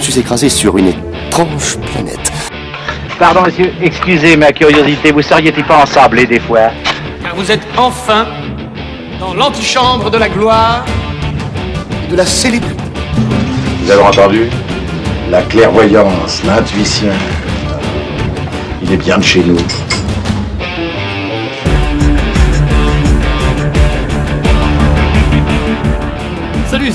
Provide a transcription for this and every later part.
me suis écrasé sur une étrange planète. Pardon, monsieur, excusez ma curiosité, vous seriez-il pas ensablé des fois? Car vous êtes enfin dans l'antichambre de la gloire De la célébrité. Vous avez entendu La clairvoyance, l'intuition. Il est bien de chez nous.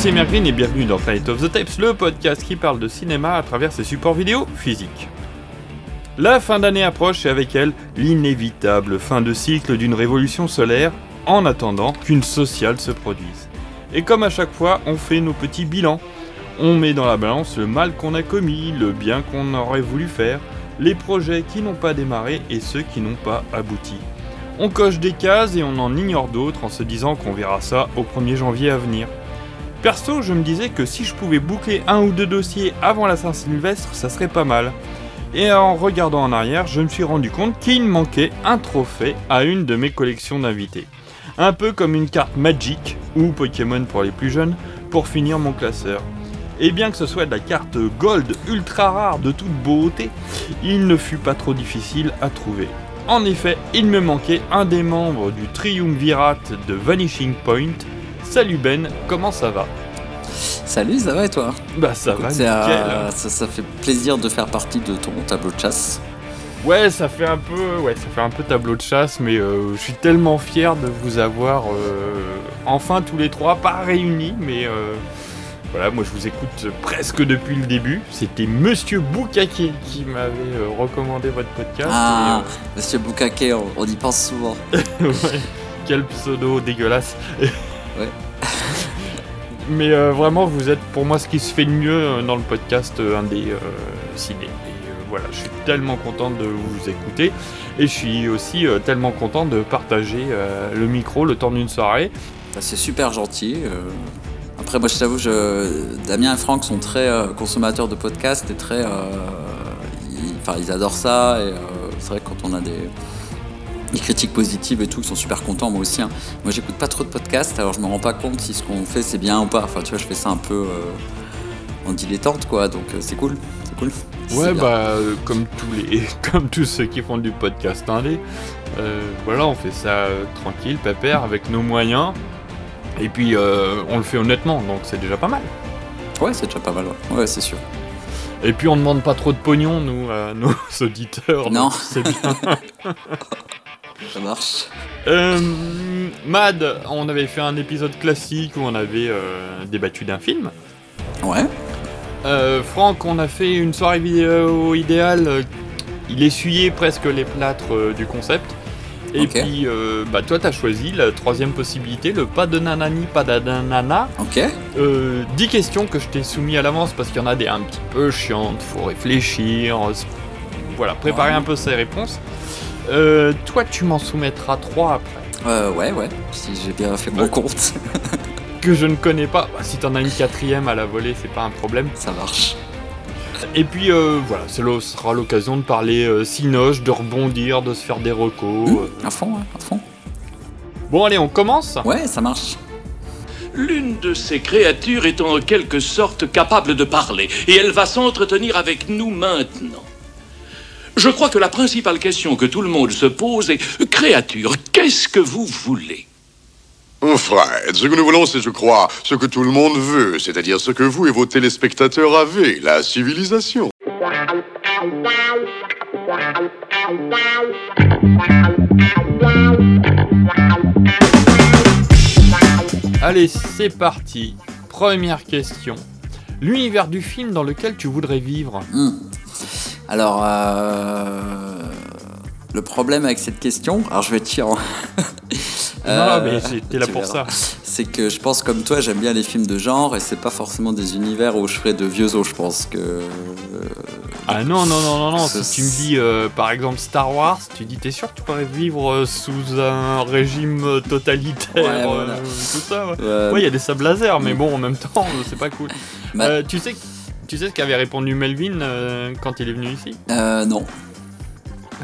C'est Mergreen et bienvenue dans Planet of the Tapes, le podcast qui parle de cinéma à travers ses supports vidéo physiques. La fin d'année approche et avec elle l'inévitable fin de cycle d'une révolution solaire en attendant qu'une sociale se produise. Et comme à chaque fois, on fait nos petits bilans. On met dans la balance le mal qu'on a commis, le bien qu'on aurait voulu faire, les projets qui n'ont pas démarré et ceux qui n'ont pas abouti. On coche des cases et on en ignore d'autres en se disant qu'on verra ça au 1er janvier à venir. Perso, je me disais que si je pouvais boucler un ou deux dossiers avant la Saint-Sylvestre, ça serait pas mal. Et en regardant en arrière, je me suis rendu compte qu'il manquait un trophée à une de mes collections d'invités. Un peu comme une carte Magic, ou Pokémon pour les plus jeunes, pour finir mon classeur. Et bien que ce soit de la carte Gold ultra rare de toute beauté, il ne fut pas trop difficile à trouver. En effet, il me manquait un des membres du triumvirat de Vanishing Point. Salut Ben, comment ça va Salut, ça va et toi Bah ça Écoute, va, nickel. euh, ça, ça fait plaisir de faire partie de ton tableau de chasse. Ouais, ça fait un peu, ouais, ça fait un peu tableau de chasse, mais euh, je suis tellement fier de vous avoir euh, enfin tous les trois, pas réunis, mais euh, voilà, moi je vous écoute presque depuis le début. C'était Monsieur Boukake qui m'avait recommandé votre podcast. Ah, monsieur Boukake, on, on y pense souvent. ouais, quel pseudo dégueulasse. Ouais. Mais euh, vraiment, vous êtes pour moi ce qui se fait de mieux euh, dans le podcast euh, indé euh, ciné. Voilà, je suis tellement content de vous écouter. Et je suis aussi tellement content de partager le micro le temps d'une soirée. Ça, C'est super gentil. Après, moi, je t'avoue. Damien et Franck sont très consommateurs de podcasts et très. ils... Enfin, ils adorent ça. C'est vrai que quand on a des... des critiques positives et tout, ils sont super contents. Moi aussi. hein. Moi, j'écoute pas trop de podcasts, alors je me rends pas compte si ce qu'on fait c'est bien ou pas. Enfin, tu vois, je fais ça un peu euh, en dilettante, quoi. Donc, euh, c'est cool. C'est cool. Ouais, bah euh, comme tous les, comme tous ceux qui font du podcast indé, voilà, on fait ça tranquille, pépère, avec nos moyens. Et puis on le fait honnêtement, donc c'est déjà pas mal. Ouais, c'est déjà pas mal. Ouais, Ouais, c'est sûr. Et puis on demande pas trop de pognon, nous, à nos auditeurs. Non. C'est bien. Ça marche. Euh, Mad, on avait fait un épisode classique où on avait euh, débattu d'un film. Ouais. Euh, Franck, on a fait une soirée vidéo idéale. Il essuyait presque les plâtres du concept. Et puis, bah, toi, t'as choisi la troisième possibilité, le pas de nanani, pas de nanana. Ok. Euh, 10 questions que je t'ai soumis à l'avance parce qu'il y en a des un petit peu chiantes, faut réfléchir. Voilà, préparer Ouais. un peu ses réponses. Euh, toi, tu m'en soumettras trois après. Euh, ouais, ouais. Si j'ai bien fait mon compte, Que je ne connais pas. Bah, si t'en as une quatrième à la volée, c'est pas un problème. ça marche. Et puis euh, voilà, ce sera l'occasion de parler euh, cinoche, de rebondir, de se faire des recos. Mmh, euh. à fond, ouais, à fond. Bon allez, on commence Ouais, ça marche. L'une de ces créatures est en quelque sorte capable de parler, et elle va s'entretenir avec nous maintenant. Je crois que la principale question que tout le monde se pose est Créature, qu'est-ce que vous voulez? Oh, Fred, ce que nous voulons, c'est, je crois, ce que tout le monde veut, c'est-à-dire ce que vous et vos téléspectateurs avez, la civilisation. Allez, c'est parti. Première question. L'univers du film dans lequel tu voudrais vivre? Mmh. Alors, euh, le problème avec cette question, alors je vais te dire. Non, mais j'étais là pour verras. ça. C'est que je pense comme toi, j'aime bien les films de genre et c'est pas forcément des univers où je ferais de vieux os. Je pense que euh, Ah non, non, non, non, non. Si tu me dis euh, par exemple Star Wars, tu dis t'es sûr que tu pourrais vivre euh, sous un régime euh, totalitaire, Ouais, voilà. euh, tout ça ouais. euh, Ouais, il y a des sables laser, mais bon, en même temps, euh, c'est pas cool. bah, Euh, tu sais, tu sais ce qu'avait répondu Melvin euh, quand il est venu ici euh, non.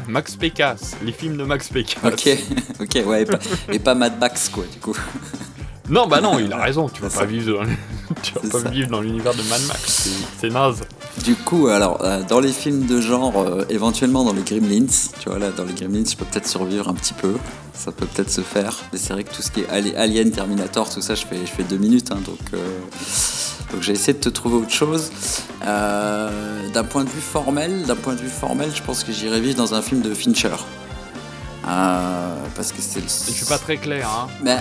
Max Pécasse, les films de Max Pécasse. Ok, ok, ouais, et pas, et pas Mad Max quoi, du coup. Non, bah non, il a raison, tu vas pas vivre dans, tu vas pas vivre dans l'univers de Mad Max, c'est- naze. Du coup, alors, euh, dans les films de genre, euh, éventuellement dans les Gremlins, tu vois, là, dans les Gremlins, je peux peut-être survivre un petit peu. Ça peut peut-être se faire. Mais c'est vrai que tout ce qui est Ali- Alien, Terminator, tout ça, je fais, je fais deux minutes. hein, donc, euh, donc j'ai essayé de te trouver autre chose. Euh, d'un point de vue formel, d'un point de vue formel, je pense que j'irai vivre dans un film de Fincher. Euh, parce que c'est le... Je suis pas très clair, hein. Mais,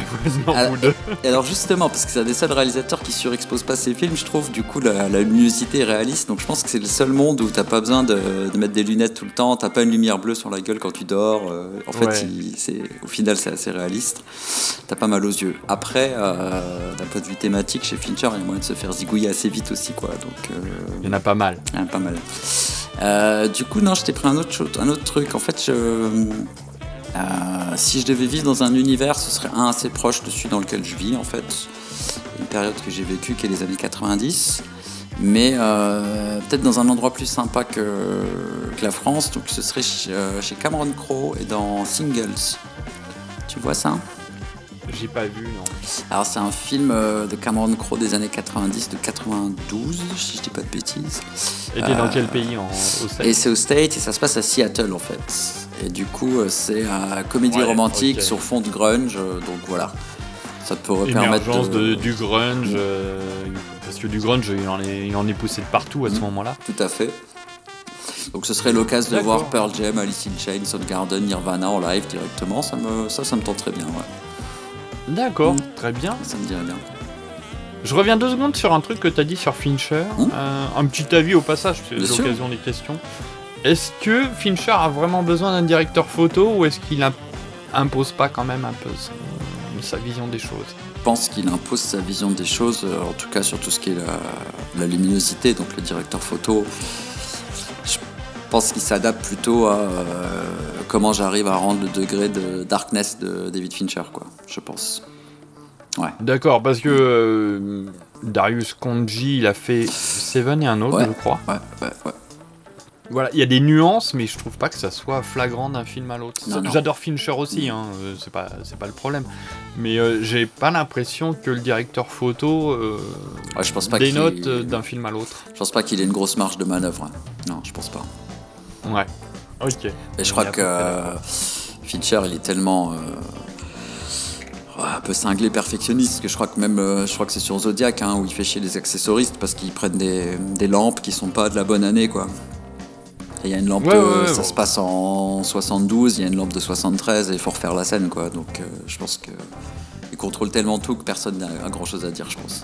alors, vous deux. et alors justement, parce que c'est un des seuls réalisateurs qui surexpose pas ses films, je trouve, du coup, la, la luminosité est réaliste. Donc je pense que c'est le seul monde où t'as pas besoin de, de mettre des lunettes tout le temps, t'as pas une lumière bleue sur la gueule quand tu dors. euh, en fait, Ouais. il- c'est, au final, c'est assez réaliste. T'as pas mal aux yeux. Après, euh, d'un point de vue thématique, chez Fincher, il y a moyen de se faire zigouiller assez vite aussi, quoi. Donc, euh, Il y en a pas mal. ah, pas mal. Du coup, non, je t'ai pris un autre, un autre truc. En fait, je, euh, si je devais vivre dans un univers, ce serait un assez proche de celui dans lequel je vis, en fait. Une période que j'ai vécue, qui est les années 90. Mais euh, peut-être dans un endroit plus sympa que, que la France. Donc, ce serait chez, euh, Cameron Crowe et dans Singles. Tu vois ça? J'ai pas vu, non. alors c'est un film euh, de Cameron Crowe des années 90, de 92, si je dis pas de bêtises. Et t'es dans Euh, quel pays en, au States Et c'est au State et ça se passe à Seattle en fait. Et du coup euh, c'est une comédie Ouais, romantique sur fond de grunge, donc voilà. Ça te pourrait permettre Émergence de... de, du grunge, euh, parce que du grunge, il en est, il en est poussé de partout à ce Mhm. moment-là. Tout à fait. Donc ce serait l'occasion de voir Pearl Jam, Alice in Chains, Soundgarden, Nirvana en live directement. Ça, me, ça, ça me tenterait bien, ouais. D'accord, Mhm. très bien. Ça me dirait bien. Je reviens deux secondes sur un truc que t'as dit sur Fincher. Mhm. Euh, un petit avis au passage, c'est l'occasion des questions. Est-ce que Fincher a vraiment besoin d'un directeur photo ou est-ce qu'il imp- impose pas quand même un peu sa vision des choses? Je pense qu'il impose sa vision des choses, euh, en tout cas sur tout ce qui est la, la luminosité, donc le directeur photo. Je pense qu'il s'adapte plutôt à euh, comment j'arrive à rendre le degré de darkness de David Fincher, quoi, je pense. D'accord, parce que euh, Darius Konji, il a fait Seven et un autre, Ouais. je crois. Ouais, ouais, ouais. Voilà, il y a des nuances, mais je trouve pas que ça soit flagrant d'un film à l'autre. J'adore Fincher aussi, hein, euh, c'est pas, c'est pas le problème. Mais euh, j'ai pas l'impression que le directeur photo euh, Ouais, je pense pas dénote d'un film à l'autre. Je pense pas qu'il ait une grosse marge de manœuvre. hein. Non, je pense pas. Ouais. Ok. Et je crois que euh. Fincher, il est tellement euh, un peu cinglé, perfectionniste, que je crois que même, euh, je crois que c'est sur Zodiac hein, où il fait chier les accessoristes parce qu'ils prennent des, des lampes qui sont pas de la bonne année, quoi. Et il y a une lampe, Ouais, ouais, ouais, ça bon. se passe en 72, il y a une lampe de 73 et il faut refaire la scène, quoi. Donc euh, je pense que il contrôle tellement tout que personne n'a a grand chose à dire, je pense.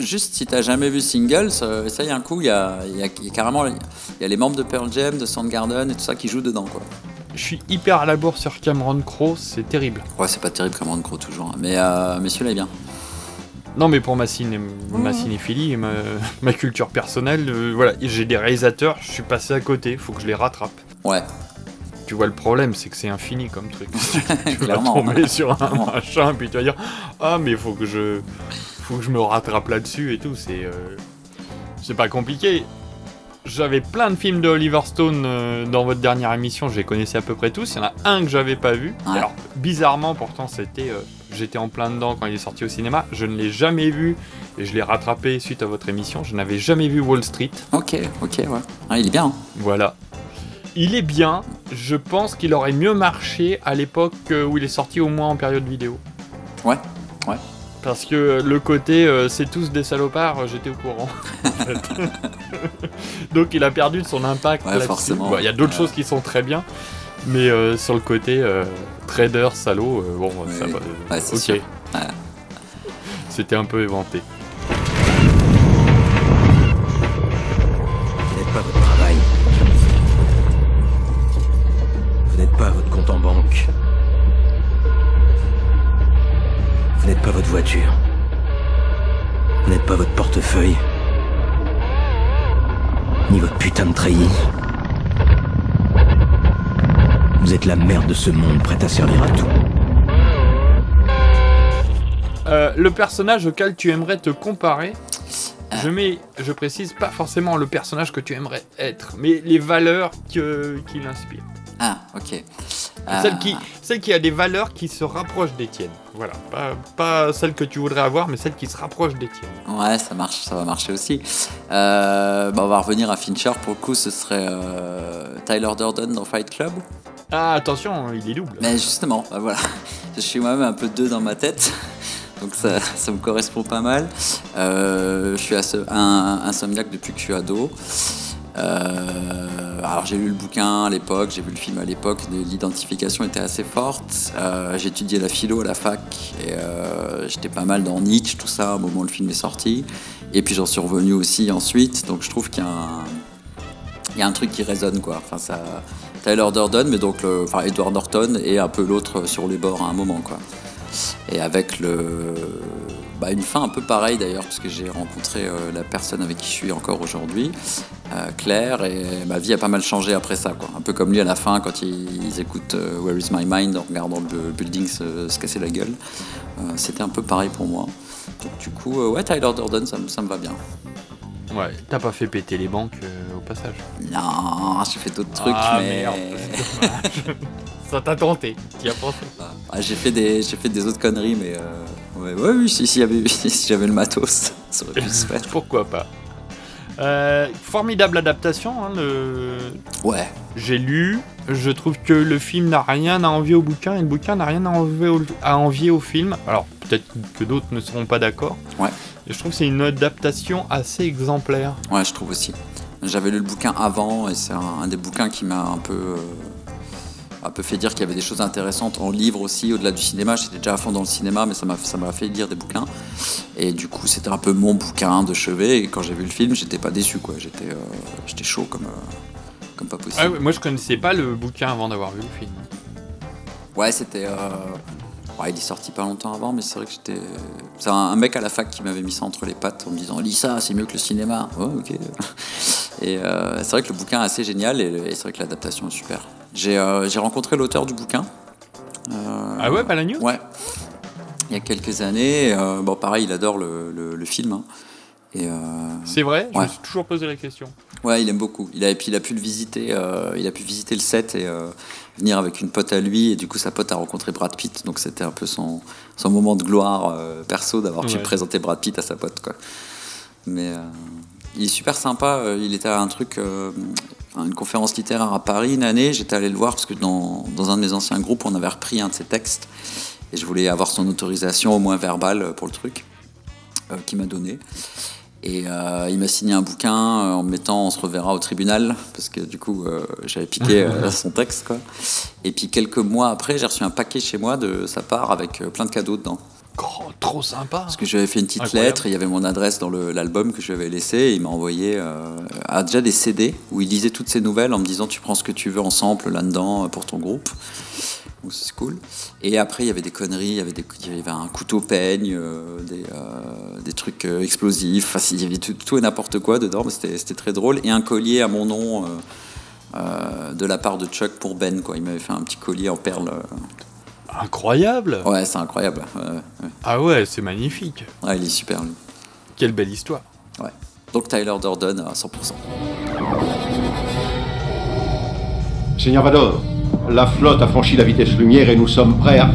Juste si t'as jamais vu Singles, euh, ça y a un coup, il y a, y a- il y a carrément il y a les membres de Pearl Jam, de Soundgarden et tout ça qui jouent dedans, quoi. Je suis hyper à la bourre sur Cameron Crowe, c'est terrible. Ouais, c'est pas terrible comme Gros toujours, hein. mais, euh, mais celui-là est bien. Non, mais pour ma, ciné- ma cinéphilie et ma, ma culture personnelle, euh, voilà, j'ai des réalisateurs, je suis passé à côté, faut que je les rattrape. Ouais, Tu vois, le problème, c'est que c'est infini comme truc. tu vas tomber sur un Clairement. machin, puis tu vas dire Ah, mais faut que je, faut que je me rattrape là-dessus et tout. C'est, euh, c'est pas compliqué. J'avais plein de films de Oliver Stone euh, dans votre dernière émission, je les connaissais à peu près tous. Il y en a un que j'avais pas vu. Ouais. Alors, bizarrement, pourtant, c'était, euh, j'étais en plein dedans quand il est sorti au cinéma. Je ne l'ai jamais vu et je l'ai rattrapé suite à votre émission. Je n'avais jamais vu Wall Street. ok, ok, ouais. Ah, il est bien. hein. Voilà. Il est bien. Je pense qu'il aurait mieux marché à l'époque où il est sorti au moins en période vidéo. Ouais, ouais. Parce que euh, le côté euh, c'est tous des salopards, euh, j'étais au courant. Donc il a perdu de son impact Ouais, forcément. Bon, Il y a d'autres Ouais. choses qui sont très bien. Mais euh, sur le côté euh, trader, salaud, bon, Oui, ça va. Ouais, c'est ok. sûr. Ouais. C'était un peu éventé. N'êtes pas votre voiture. Vous n'êtes pas votre portefeuille. Ni votre putain de treillis. Vous êtes la merde de ce monde prête à servir à tout. Euh, le personnage auquel tu aimerais te comparer, je mets, je précise pas forcément le personnage que tu aimerais être, mais les valeurs que- qu'il inspire. Ah, ok. Celle, Euh, qui, celle qui a des valeurs qui se rapprochent des tiennes. Voilà. Pas, pas celle que tu voudrais avoir, mais celle qui se rapproche des tiennes. Ouais, ça marche, ça va marcher aussi. Euh, bah, on va revenir à Fincher. Pour le coup, ce serait euh, Tyler Durden dans Fight Club. Ah, attention, il est double. Mais justement, bah, voilà, je suis moi-même un peu deux dans ma tête. Donc ça, ça me correspond pas mal. Je suis un insomniaque depuis que je suis ado. Euh, alors j'ai lu le bouquin à l'époque, j'ai vu le film à l'époque, l'identification était assez forte. Euh, j'ai étudié la philo à la fac et euh, j'étais pas mal dans Nietzsche, tout ça, au moment où le film est sorti. Et puis j'en suis revenu aussi ensuite, donc je trouve qu'il y a un, truc qui résonne quoi. Enfin ça, Tyler Durden, mais donc enfin Edward Norton et un peu l'autre sur les bords à un moment quoi. Et avec le, bah, une fin un peu pareille d'ailleurs, parce que j'ai rencontré euh, la personne avec qui je suis encore aujourd'hui, euh, Claire, et ma vie a pas mal changé après ça quoi. Un peu comme lui à la fin quand ils, ils écoutent euh, Where Is My Mind en regardant le bu- building se, se casser la gueule. Euh, C'était un peu pareil pour moi. Donc du coup, euh, ouais, Tyler Durden, ça, me- ça me va bien. Ouais, t'as pas fait péter les banques euh, au passage? Non, j'ai fait d'autres trucs, Ah, mais merde. Ça t'a tenté, t'y as pensé? Ah, j'ai fait des j'ai fait des autres conneries, mais euh, ouais, ouais, oui, si, si, j'avais si j'avais le matos, ça aurait pu se faire. Pourquoi pas Euh, Formidable adaptation, hein, le... Ouais. J'ai lu, je trouve que le film n'a rien à envier au bouquin et le bouquin n'a rien à envier au, à envier au film. Alors peut-être que d'autres ne seront pas d'accord. Ouais. Et je trouve que c'est une adaptation assez exemplaire. Ouais, je trouve aussi. J'avais lu le bouquin avant et c'est un, un des bouquins qui m'a un peu, euh, un peu fait dire qu'il y avait des choses intéressantes en livre aussi, au-delà du cinéma. J'étais déjà à fond dans le cinéma, mais ça m'a ça m'a fait lire des bouquins. Et du coup, c'était un peu mon bouquin de chevet. Et quand j'ai vu le film, j'étais pas déçu, quoi. J'étais euh, j'étais chaud comme, euh, comme pas possible. Ah ouais, moi je connaissais pas le bouquin avant d'avoir vu le film. Ouais, c'était. euh, ouais, il est sorti pas longtemps avant, mais c'est vrai que j'étais. C'est un, un mec à la fac qui m'avait mis ça entre les pattes en me disant Lis ça, c'est mieux que le cinéma. Ouais, ok. Et c'est vrai que le bouquin est assez génial et, et c'est vrai que l'adaptation est super. J'ai euh, j'ai rencontré l'auteur du bouquin. Euh, Ah ouais, Palagno? Ouais. Il y a quelques années. euh, bon, pareil, il adore le, le- le film. hein. Euh, C'est vrai? Je Ouais. me suis toujours posé la question. Ouais, il aime beaucoup. Il a, et puis il a pu le visiter, euh, il a pu visiter le set et euh, venir avec une pote à lui. Et du coup, sa pote a rencontré Brad Pitt. Donc c'était un peu son, son moment de gloire perso d'avoir pu Ouais. présenter Brad Pitt à sa pote. Quoi. Mais il est super sympa. Il était à un truc, une conférence littéraire à Paris une année. J'étais allé le voir parce que dans, dans un de mes anciens groupes, on avait repris un de ses textes. Et je voulais avoir son autorisation, au moins verbale, pour le truc, euh, qu'il m'a donné. Et euh, il m'a signé un bouquin euh, en me mettant on se reverra au tribunal, parce que du coup euh, j'avais piqué euh, son texte. Quoi. Et puis quelques mois après, j'ai reçu un paquet chez moi de sa part avec euh, plein de cadeaux dedans. Oh, trop sympa Parce que j'avais fait une petite Incroyable. lettre, il y avait mon adresse dans l'album que je lui avais laissé, et il m'a envoyé euh, ah, déjà des CD où il lisait toutes ses nouvelles en me disant tu prends ce que tu veux en sample là-dedans euh, pour ton groupe. Donc c'est cool. Et après il y avait des conneries, il y avait, des, il y avait un couteau peigne, euh, des, euh, des trucs explosifs, enfin, il y avait tout, tout et n'importe quoi dedans, mais c'était très drôle. Et un collier à mon nom. de la part de Chuck pour Ben quoi. Il m'avait fait un petit collier en perles. Incroyable Ouais, c'est incroyable. Ouais. Ah ouais, c'est magnifique. Ouais, il est super lui. Quelle belle histoire. Ouais. Donc Tyler Durden à 100%. Seigneur Vador, la flotte a franchi la vitesse lumière et nous sommes prêts à...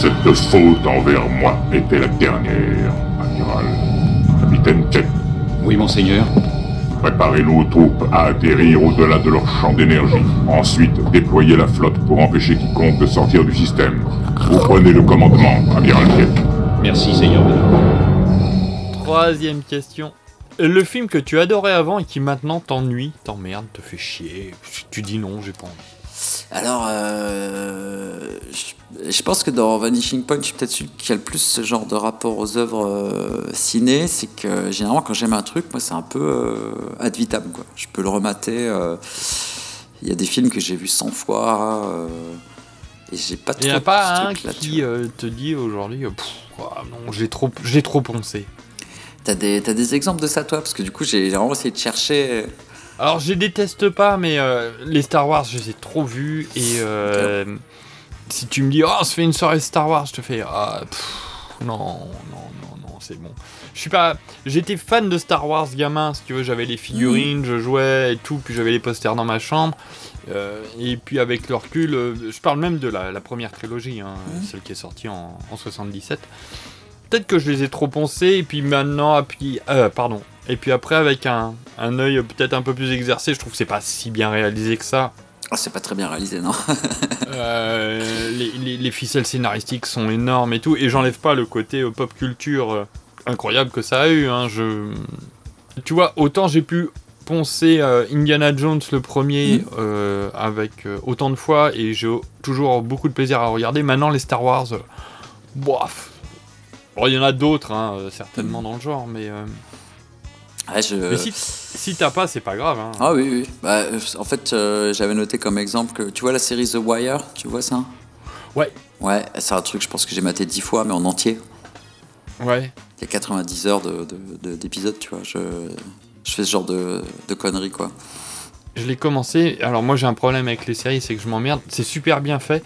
Cette faute envers moi était la dernière, amiral. Capitaine Check, Oui, monseigneur. Préparez nos troupes à atterrir au-delà de leur champ d'énergie. Ensuite, déployez la flotte pour empêcher quiconque de sortir du système. Vous prenez le commandement, amiral Check. Merci, Seigneur. Troisième question. Le film que tu adorais avant et qui maintenant t'ennuie, t'emmerde, te fait chier, tu dis non, j'ai pas envie. Alors, euh, je, je pense que dans Vanishing Point, je suis peut-être celui qui a le plus ce genre de rapport aux œuvres euh, ciné. C'est que généralement, quand j'aime un truc, moi, c'est un peu euh, ad vitam. Quoi. Je peux le remater. euh, Il y a des films que j'ai vus 100 fois. euh, et j'ai pas Il trop n'y a pas un truc-là, tu qui euh, te dit aujourd'hui, non, j'ai trop, j'ai trop poncé. T'as des, t'as des exemples de ça, toi? Parce que du coup, j'ai vraiment essayé de chercher. Alors je déteste pas, mais les Star Wars, je les ai trop vus et si tu me dis oh on se fait une soirée Star Wars, je te fais ah pff, non, non, non, non, c'est bon. Je suis pas. J'étais fan de Star Wars gamin, si tu veux, j'avais les figurines, je jouais et tout, puis j'avais les posters dans ma chambre. Euh, et puis avec le recul, euh, je parle même de la, la première trilogie, hein, celle qui est sortie en, en 77. Peut-être que je les ai trop poncés, et puis maintenant, et puis, euh, pardon. Et puis après, avec un, un œil peut-être un peu plus exercé, je trouve que c'est pas si bien réalisé que ça. Ah, c'est pas très bien réalisé, non Euh, les, les- les ficelles scénaristiques sont énormes et tout, et j'enlève pas le côté euh, pop culture euh, incroyable que ça a eu. Hein, je... Tu vois, autant j'ai pu poncer euh, Indiana Jones le premier euh, avec autant de fois, et j'ai toujours beaucoup de plaisir à regarder. Maintenant, les Star Wars, bof. Bon, il y en a d'autres, hein, certainement dans le genre, mais, euh, Ouais, je- mais si, si t'as pas, c'est pas grave. Hein. Ah oui, oui. Bah, euh, en fait, euh, j'avais noté comme exemple que tu vois la série The Wire, tu vois ça? Ouais. Ouais, c'est un truc, je pense que j'ai maté 10 fois, mais en entier. Ouais. Il y a 90 heures de- de- de- d'épisodes, tu vois. Je, je fais ce genre de, de conneries, quoi. Je l'ai commencé. Alors moi j'ai un problème avec les séries, c'est que je m'emmerde. C'est super bien fait.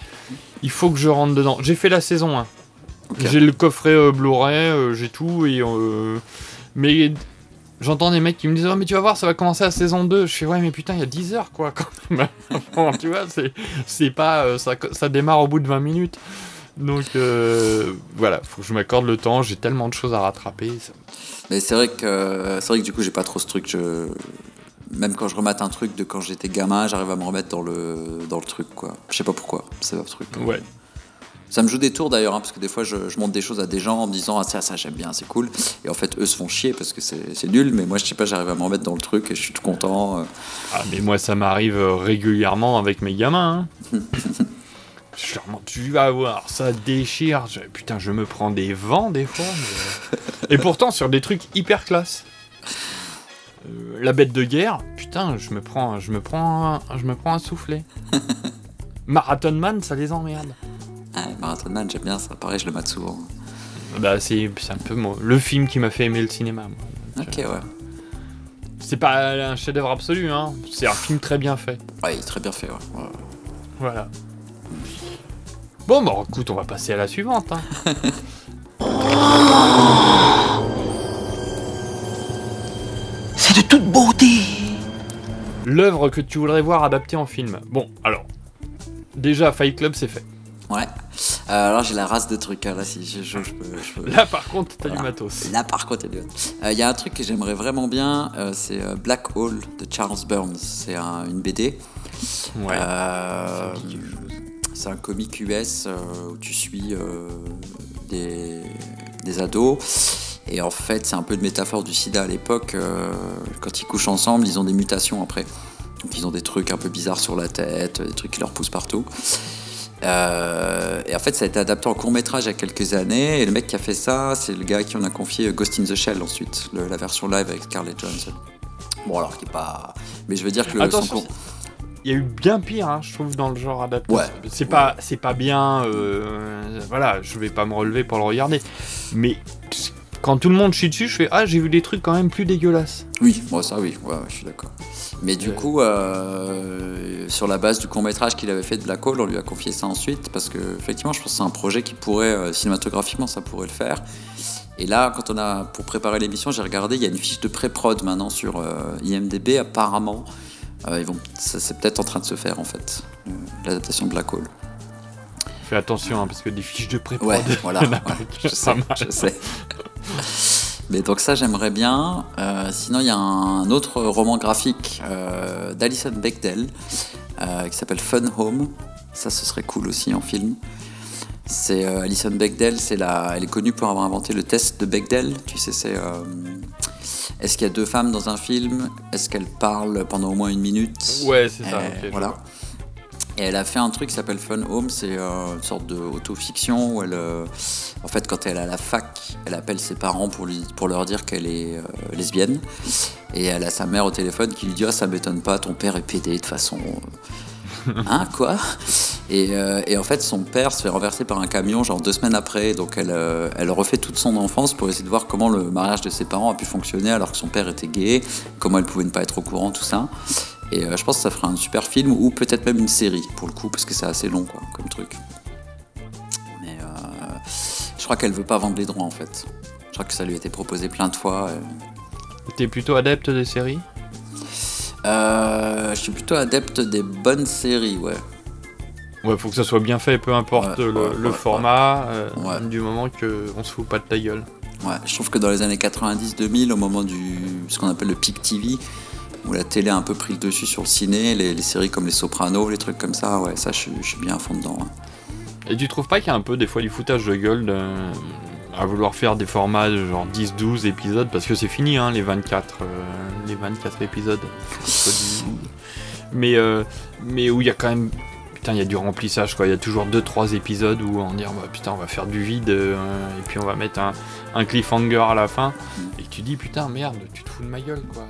Il faut que je rentre dedans. J'ai fait la saison 1. J'ai le coffret euh, Blu-ray, euh, j'ai tout et mais j'entends des mecs qui me disent "Oh mais tu vas voir, ça va commencer à saison 2." Je fais "Ouais, mais putain, il y a 10 heures quoi quand même." Bon, tu vois, c'est c'est pas euh, ça ça démarre au bout de 20 minutes. Donc euh, voilà, faut que je m'accorde le temps, j'ai tellement de choses à rattraper. ça- Mais c'est vrai que c'est vrai que du coup j'ai pas trop ce truc. Je... Même quand je remate un truc de quand j'étais gamin, j'arrive à me remettre dans le dans le truc quoi. Je sais pas pourquoi. C'est un truc. Ouais. Ça me joue des tours d'ailleurs, hein, parce que des fois je, je montre des choses à des gens en me disant ah ça ça j'aime bien, c'est cool. Et en fait eux se font chier parce que c'est nul, mais moi je sais pas, j'arrive à me remettre dans le truc et je suis tout content. euh. Ah, mais moi, ça m'arrive euh, régulièrement avec mes gamins. hein. je leur tu vas voir, ça déchire. Je- putain, je me prends des vents des fois. mais- euh, Et pourtant, sur des trucs hyper classe. Euh, la bête de guerre, putain, je me prends, je me prends, un, je me prends un soufflet. Marathon Man, ça les emmerde. Ah, Marathon Man, j'aime bien ça. Pareil, je le mate souvent. Bah, c'est un peu mon- le film qui m'a fait aimer le cinéma. moi. Ok, ouais. C'est pas un chef-d'œuvre absolu, hein. C'est un film très bien fait. Ouais, il est très bien fait, ouais. Ouais. Voilà. Bon, bah écoute, on va passer à la suivante. hein. C'est de toute beauté. L'œuvre que tu voudrais voir adaptée en film. Bon, alors. Déjà, Fight Club, c'est fait. Ouais. Euh, alors j'ai la race de trucs, hein, là, si je, je- je peux, je peux- Là, par contre, t'as du Voilà. matos. Là, par contre, a du- Euh, il y a un truc que j'aimerais vraiment bien, euh, c'est Black Hole de Charles Burns. C'est un- une BD. Ouais. C'est un comic US où tu suis des, des ados. Et en fait, c'est un peu une métaphore du sida à l'époque. euh, quand ils couchent ensemble, ils ont des mutations après. Donc ils ont des trucs un peu bizarres sur la tête, des trucs qui leur poussent partout. Euh, et en fait, ça a été adapté en court métrage il y a quelques années. Et le mec qui a fait ça, c'est le gars qui en a confié Ghost in the Shell ensuite, le- la version live avec Scarlett Johansson. Bon, alors qui est pas. Mais je veux dire que le. Attention, son- Il y a eu bien pire, hein, je trouve, dans le genre adapté. Ouais. C'est pas, c'est pas bien. euh, voilà, je vais pas me relever pour le regarder. Mais quand tout le monde chie dessus, je fais Ah, j'ai vu des trucs quand même plus dégueulasses. Oui, moi ça oui, ouais, ouais, je suis d'accord. Mais du coup, euh, sur la base du court métrage qu'il avait fait de Black Hole, on lui a confié ça ensuite parce que effectivement, je pense que c'est un projet qui pourrait euh, cinématographiquement, ça pourrait le faire. Et là, quand on a pour préparer l'émission, j'ai regardé, il y a une fiche de pré-prod maintenant sur euh, IMDb. Apparemment, ils vont, c'est peut-être en train de se faire en fait, l'adaptation de Black Hole. Fais attention, hein, parce que des fiches de pré Ouais, voilà, ouais, je sais, je sais. Mais donc ça, j'aimerais bien. Euh, sinon, il y a un autre roman graphique euh, d'Alison Bechdel euh, qui s'appelle Fun Home. Ça, ce serait cool aussi en film. C'est euh, Alison Bechdel, c'est la, elle est connue pour avoir inventé le test de Bechdel. Tu sais, c'est est-ce qu'il y a deux femmes dans un film? Est-ce qu'elles parlent pendant au moins une minute? Ouais, c'est ça, voilà. Et elle a fait un truc qui s'appelle Fun Home, c'est une sorte d'autofiction où elle, en fait, quand elle est à la fac, elle appelle ses parents pour, lui, pour leur dire qu'elle est euh, lesbienne. Et elle a sa mère au téléphone qui lui dit Ah, ça m'étonne pas, ton père est pédé de toute façon. Hein, quoi? Et, euh, et en fait, son père se fait renverser par un camion, genre deux semaines après. Donc, elle, euh, elle refait toute son enfance pour essayer de voir comment le mariage de ses parents a pu fonctionner alors que son père était gay, comment elle pouvait ne pas être au courant, tout ça. Et euh, je pense que ça fera un super film ou peut-être même une série pour le coup, parce que c'est assez long quoi, comme truc. Je crois qu'elle veut pas vendre les droits en fait. Je crois que ça lui a été proposé plein de fois. euh. T'es plutôt adepte des séries? Euh, je suis plutôt adepte des bonnes séries, ouais. Ouais, faut que ça soit bien fait, peu importe Ouais, le, ouais, le ouais, format, euh, du moment que on se fout pas de ta gueule. Ouais, je trouve que dans les années 90-2000, au moment du ce qu'on appelle le peak TV, où la télé a un peu pris le dessus sur le ciné, les, les séries comme Les Sopranos, les trucs comme ça, ouais, ça je, suis- je suis bien à fond dedans. Et tu trouves pas qu'il y a un peu des fois du foutage de gueule de- à vouloir faire des formats de genre 10-12 épisodes parce que c'est fini hein, les 24 euh, les 24 épisodes. Mais euh, mais où il y a quand même putain il y a du remplissage quoi, il y a toujours 2-3 épisodes où on dit bah, putain on va faire du vide euh, et puis on va mettre un, un cliffhanger à la fin et tu dis putain merde tu te fous de ma gueule quoi.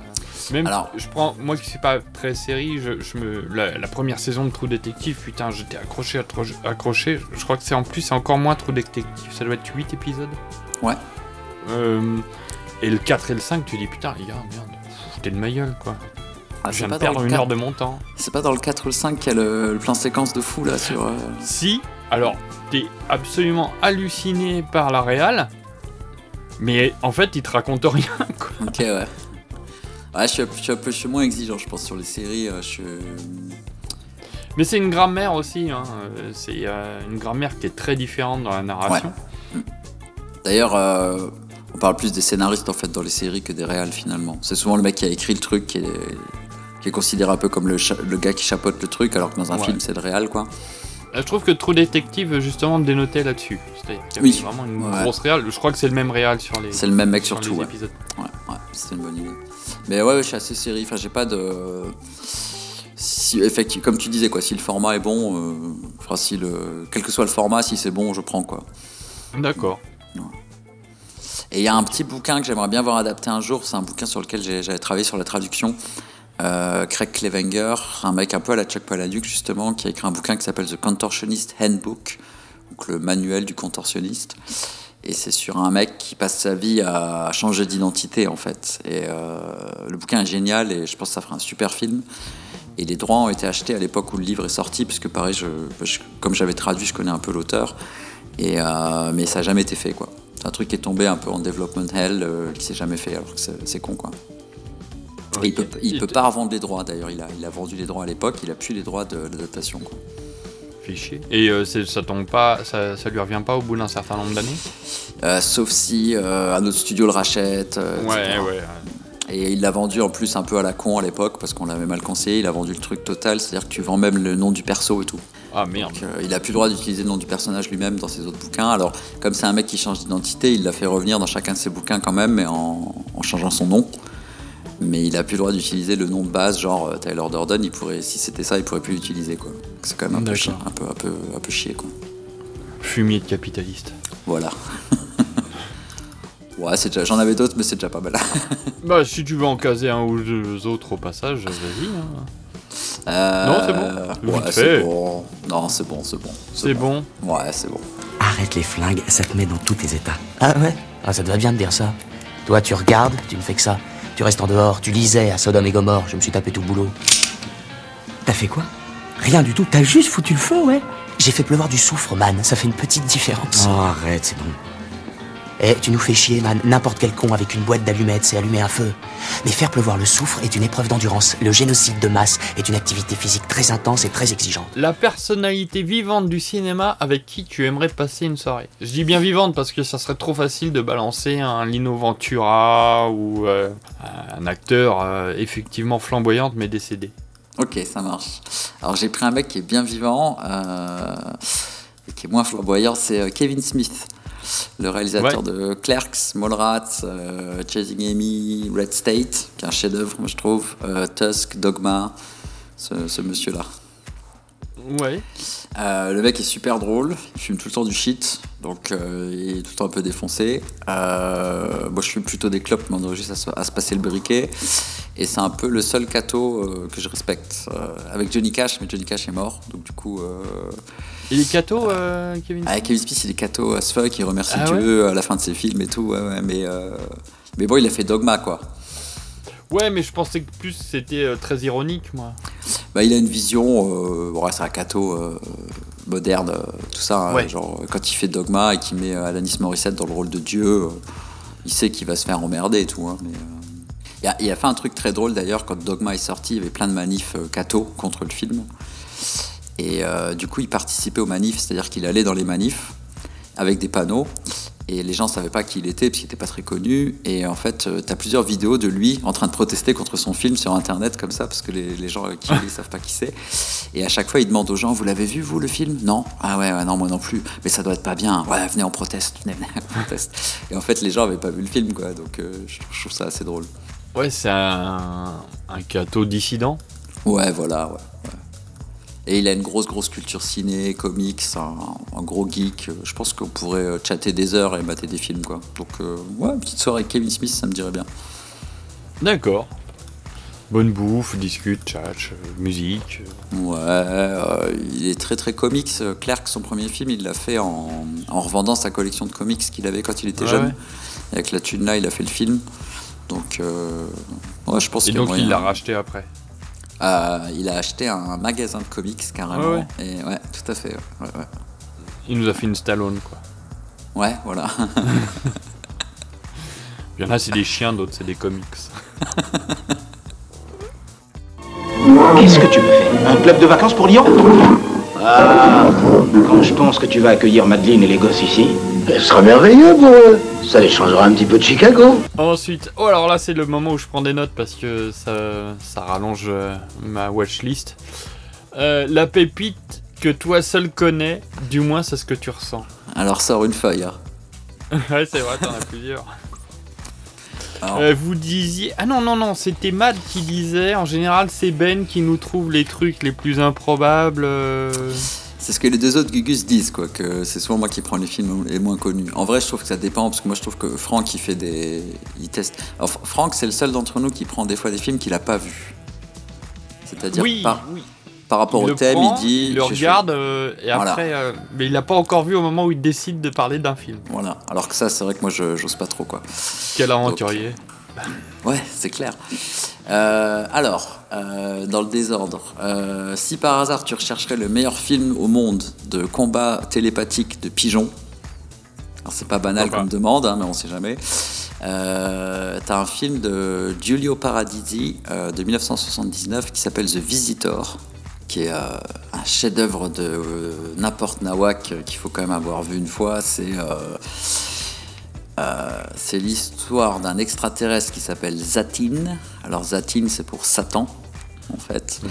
Même Alors- je prends moi qui suis pas très série, je, je me la, la première saison de True Detective, putain, j'étais accroché accroché. Je crois que c'est en plus c'est encore moins True Detective, ça doit être 8 épisodes. Ouais. Euh, et le 4 et le 5, tu dis putain les gars, merde, foutez de ma gueule quoi. Ah, je viens pas de perdre une heure de mon temps. C'est pas dans le 4 ou le 5 qu'il y a le, le plan séquence de fou là sur. euh, Si, alors t'es absolument halluciné par la réal, mais en fait il te raconte rien quoi. Ok, ouais. Ouais, je suis, un peu je suis moins exigeant, je pense, sur les séries. euh, Je... Mais c'est une grammaire aussi, hein. euh, c'est euh, une grammaire qui est très différente dans la narration. D'ailleurs, euh, on parle plus des scénaristes en fait dans les séries que des réals finalement. C'est souvent le mec qui a écrit le truc qui est, qui est considéré un peu comme le, le gars qui chapeaute le truc, alors que dans un Ouais. film c'est le réal quoi. Euh, Je trouve que True Detective justement dénotait là-dessus. C'est-à-dire qu'il y Oui. vraiment une Ouais. grosse réal. Je crois que c'est le même réal sur les. C'est le même mec sur surtout, les ouais. épisodes. Ouais, ouais, c'était une bonne idée. Mais ouais, je suis assez série. Enfin, j'ai pas de. Si, effectivement, comme tu disais, quoi, si le format est bon, euh, enfin, si le, quel que soit le format, si c'est bon, je prends quoi. D'accord. Et il y a un petit bouquin que j'aimerais bien voir adapté un jour. C'est un bouquin sur lequel j'avais travaillé sur la traduction. Euh, Craig Clevenger, un mec un peu à la Chuck Palahniuk justement, qui a écrit un bouquin qui s'appelle The Contortionist Handbook, donc le manuel du contorsionniste. Et c'est sur un mec qui passe sa vie à changer d'identité en fait. Et euh, le bouquin est génial et je pense que ça fera un super film. Et les droits ont été achetés à l'époque où le livre est sorti, puisque pareil, comme j'avais traduit, je connais un peu l'auteur. Euh, mais ça n'a jamais été fait quoi. C'est un truc qui est tombé un peu en development hell, qui s'est jamais fait, alors que c'est con quoi. Il peut, il peut pas revendre les droits d'ailleurs. Il a, il a vendu les droits à l'époque, il a plus les droits de l'adaptation. Fichier. Et euh, ça tombe pas, ça, ça lui revient pas au bout d'un certain nombre d'années? Euh, sauf si euh, un autre studio le rachète. Ouais, ouais. Et il l'a vendu en plus un peu à la con à l'époque parce qu'on l'avait mal conseillé. Il a vendu le truc total, c'est-à-dire que tu vends même le nom du perso et tout. Ah merde. Donc, euh, il a plus le droit d'utiliser le nom du personnage lui-même dans ses autres bouquins. Alors, comme c'est un mec qui change d'identité, il l'a fait revenir dans chacun de ses bouquins quand même, mais en, en changeant son nom. Mais il a plus le droit d'utiliser le nom de base, genre euh, Tyler Durden. Il pourrait, si c'était ça, il pourrait plus l'utiliser quoi. C'est quand même un peu, chiant, un peu, un peu, un peu chier quoi. Fumier de capitaliste. Voilà. ouais, c'est déjà- j'en avais d'autres, mais c'est déjà pas mal. Bah, si tu veux en caser un ou deux autres au passage, vas-y. hein. Euh, Non, c'est bon. Ouais, c'est bon. Non, c'est bon, c'est bon. C'est bon. Ouais, c'est bon. Arrête les flingues, ça te met dans tous tes états. Ah ouais? Ah, ça te va bien de dire ça. Toi, tu regardes, tu ne fais que ça. Tu restes en dehors, tu lisais à Sodome et Gomorre, je me suis tapé tout le boulot. T'as fait quoi? Rien du tout, t'as juste foutu le feu, ouais? J'ai fait pleuvoir du soufre, man, ça fait une petite différence. Oh, arrête, c'est bon. Eh, tu nous fais chier, man. N'importe quel con avec une boîte d'allumettes sait allumer un feu. Mais faire pleuvoir le soufre est une épreuve d'endurance. Le génocide de masse est une activité physique très intense et très exigeante. La personnalité vivante du cinéma avec qui tu aimerais passer une soirée. Je dis bien vivante parce que ça serait trop facile de balancer un Lino Ventura ou euh, un acteur euh, effectivement flamboyante mais décédé. Ok, ça marche. Alors j'ai pris un mec qui est bien vivant, euh, et qui est moins flamboyant, c'est euh, Kevin Smith, le réalisateur de Clerks, Mallrats, euh, Chasing Amy, Red State, qui est un chef-d'œuvre, je trouve, euh, Tusk, Dogma, ce, ce monsieur-là. Ouais. Euh, le mec est super drôle, il fume tout le temps du shit, donc euh, il est tout le temps un peu défoncé. Euh, moi je fume plutôt des clopes, mais on aurait juste à se, à se passer le briquet. Et c'est un peu le seul cato que je respecte. Avec Johnny Cash, mais Johnny Cash est mort, donc du coup. Il est cato, Kevin avec Kevin Smith, il est cato as fuck, il remercie Ah Dieu à la fin de ses films et tout, ouais, ouais, mais, euh, mais bon, il a fait Dogma quoi. Ouais, mais je pensais que plus c'était euh, très ironique, moi. Bah, il a une vision, euh, bon, c'est un cato, euh, moderne, euh, tout ça. hein, genre, quand il fait Dogma et qu'il met Alanis Morissette dans le rôle de Dieu, il sait qu'il va se faire emmerder et tout. hein, mais, il, a, il a fait un truc très drôle d'ailleurs, quand Dogma est sorti, il y avait plein de manifs catho contre le film. Et du coup, il participait aux manifs, c'est-à-dire qu'il allait dans les manifs avec des panneaux. Et les gens ne savaient pas qui il était, parce qu'il n'était pas très connu. Et en fait, tu as plusieurs vidéos de lui en train de protester contre son film sur Internet, comme ça, parce que les, les gens qui ne savent pas qui c'est. Et à chaque fois, il demande aux gens Vous l'avez vu, vous, le film? Non Ah ouais, ouais, non, moi non plus. Mais ça doit être pas bien. Ouais, venez, on proteste. Venez, venez, on proteste. Et en fait, les gens n'avaient pas vu le film, quoi. Donc, euh, je, trouve ça assez drôle. Ouais, c'est un, un cateau dissident. Ouais, voilà, ouais. Et il a une grosse, grosse culture ciné, comics, un, un gros geek. Je pense qu'on pourrait euh, chatter des heures et mater des films, quoi. Donc, euh, ouais, une petite soirée avec Kevin Smith, ça me dirait bien. D'accord. Bonne bouffe, discute, chat, euh, musique. Ouais, euh, il est très, très comics. Clerk, son premier film, il l'a fait en, en revendant sa collection de comics qu'il avait quand il était Ouais, jeune. ouais. Et avec la thune là, il a fait le film. Donc, euh, ouais, je pense Et donc il l'a racheté après. Euh, il a acheté un magasin de comics carrément. Ouais, Et ouais, tout à fait. Ouais, ouais. Il nous a fait une Stallone, quoi. Ouais, voilà. Il y en a, c'est des chiens, d'autres, c'est des comics. Qu'est-ce que tu me fais? Un club de vacances pour Lyon? Ah, quand je pense que tu vas accueillir Madeleine et les gosses ici. Ce sera merveilleux pour eux. Ça les changera un petit peu de Chicago. Ensuite, oh alors là c'est le moment où je prends des notes parce que ça, ça rallonge euh, ma watchlist. Euh, la pépite que toi seul connais, du moins c'est ce que tu ressens. Alors, sors une feuille. hein. ouais c'est vrai, t'en as plusieurs. Alors, Euh, vous disiez... Ah non, non, non, c'était Mad qui disait, en général c'est Ben qui nous trouve les trucs les plus improbables. euh. C'est ce que les deux autres Gugus disent, quoi, que c'est souvent moi qui prends les films les moins connus. En vrai, je trouve que ça dépend, parce que moi je trouve que Franck, il fait des. Il teste. Alors, Franck, c'est le seul d'entre nous qui prend des fois des films qu'il a pas vus. C'est-à-dire, Oui, par, oui. Par rapport Il au thème, prend, il dit. Il le regarde euh, et Voilà. après... euh, mais il l'a pas encore vu au moment où il décide de parler d'un film. Voilà. Alors que ça, c'est vrai que moi, je j'ose pas trop, quoi. Quel aventurier. Ouais, c'est clair. Euh, alors, euh, dans le désordre, euh, si par hasard tu rechercherais le meilleur film au monde de combat télépathique de pigeons, alors c'est pas banal comme demande, hein, mais on sait jamais. T'as un film de Giulio Paradisi de 1979 qui s'appelle The Visitor, qui est euh, un chef-d'œuvre de euh, n'importe nawak euh, qu'il faut quand même avoir vu une fois. C'est c'est l'histoire d'un extraterrestre qui s'appelle Zatin. Alors Zatin, c'est pour Satan, en fait,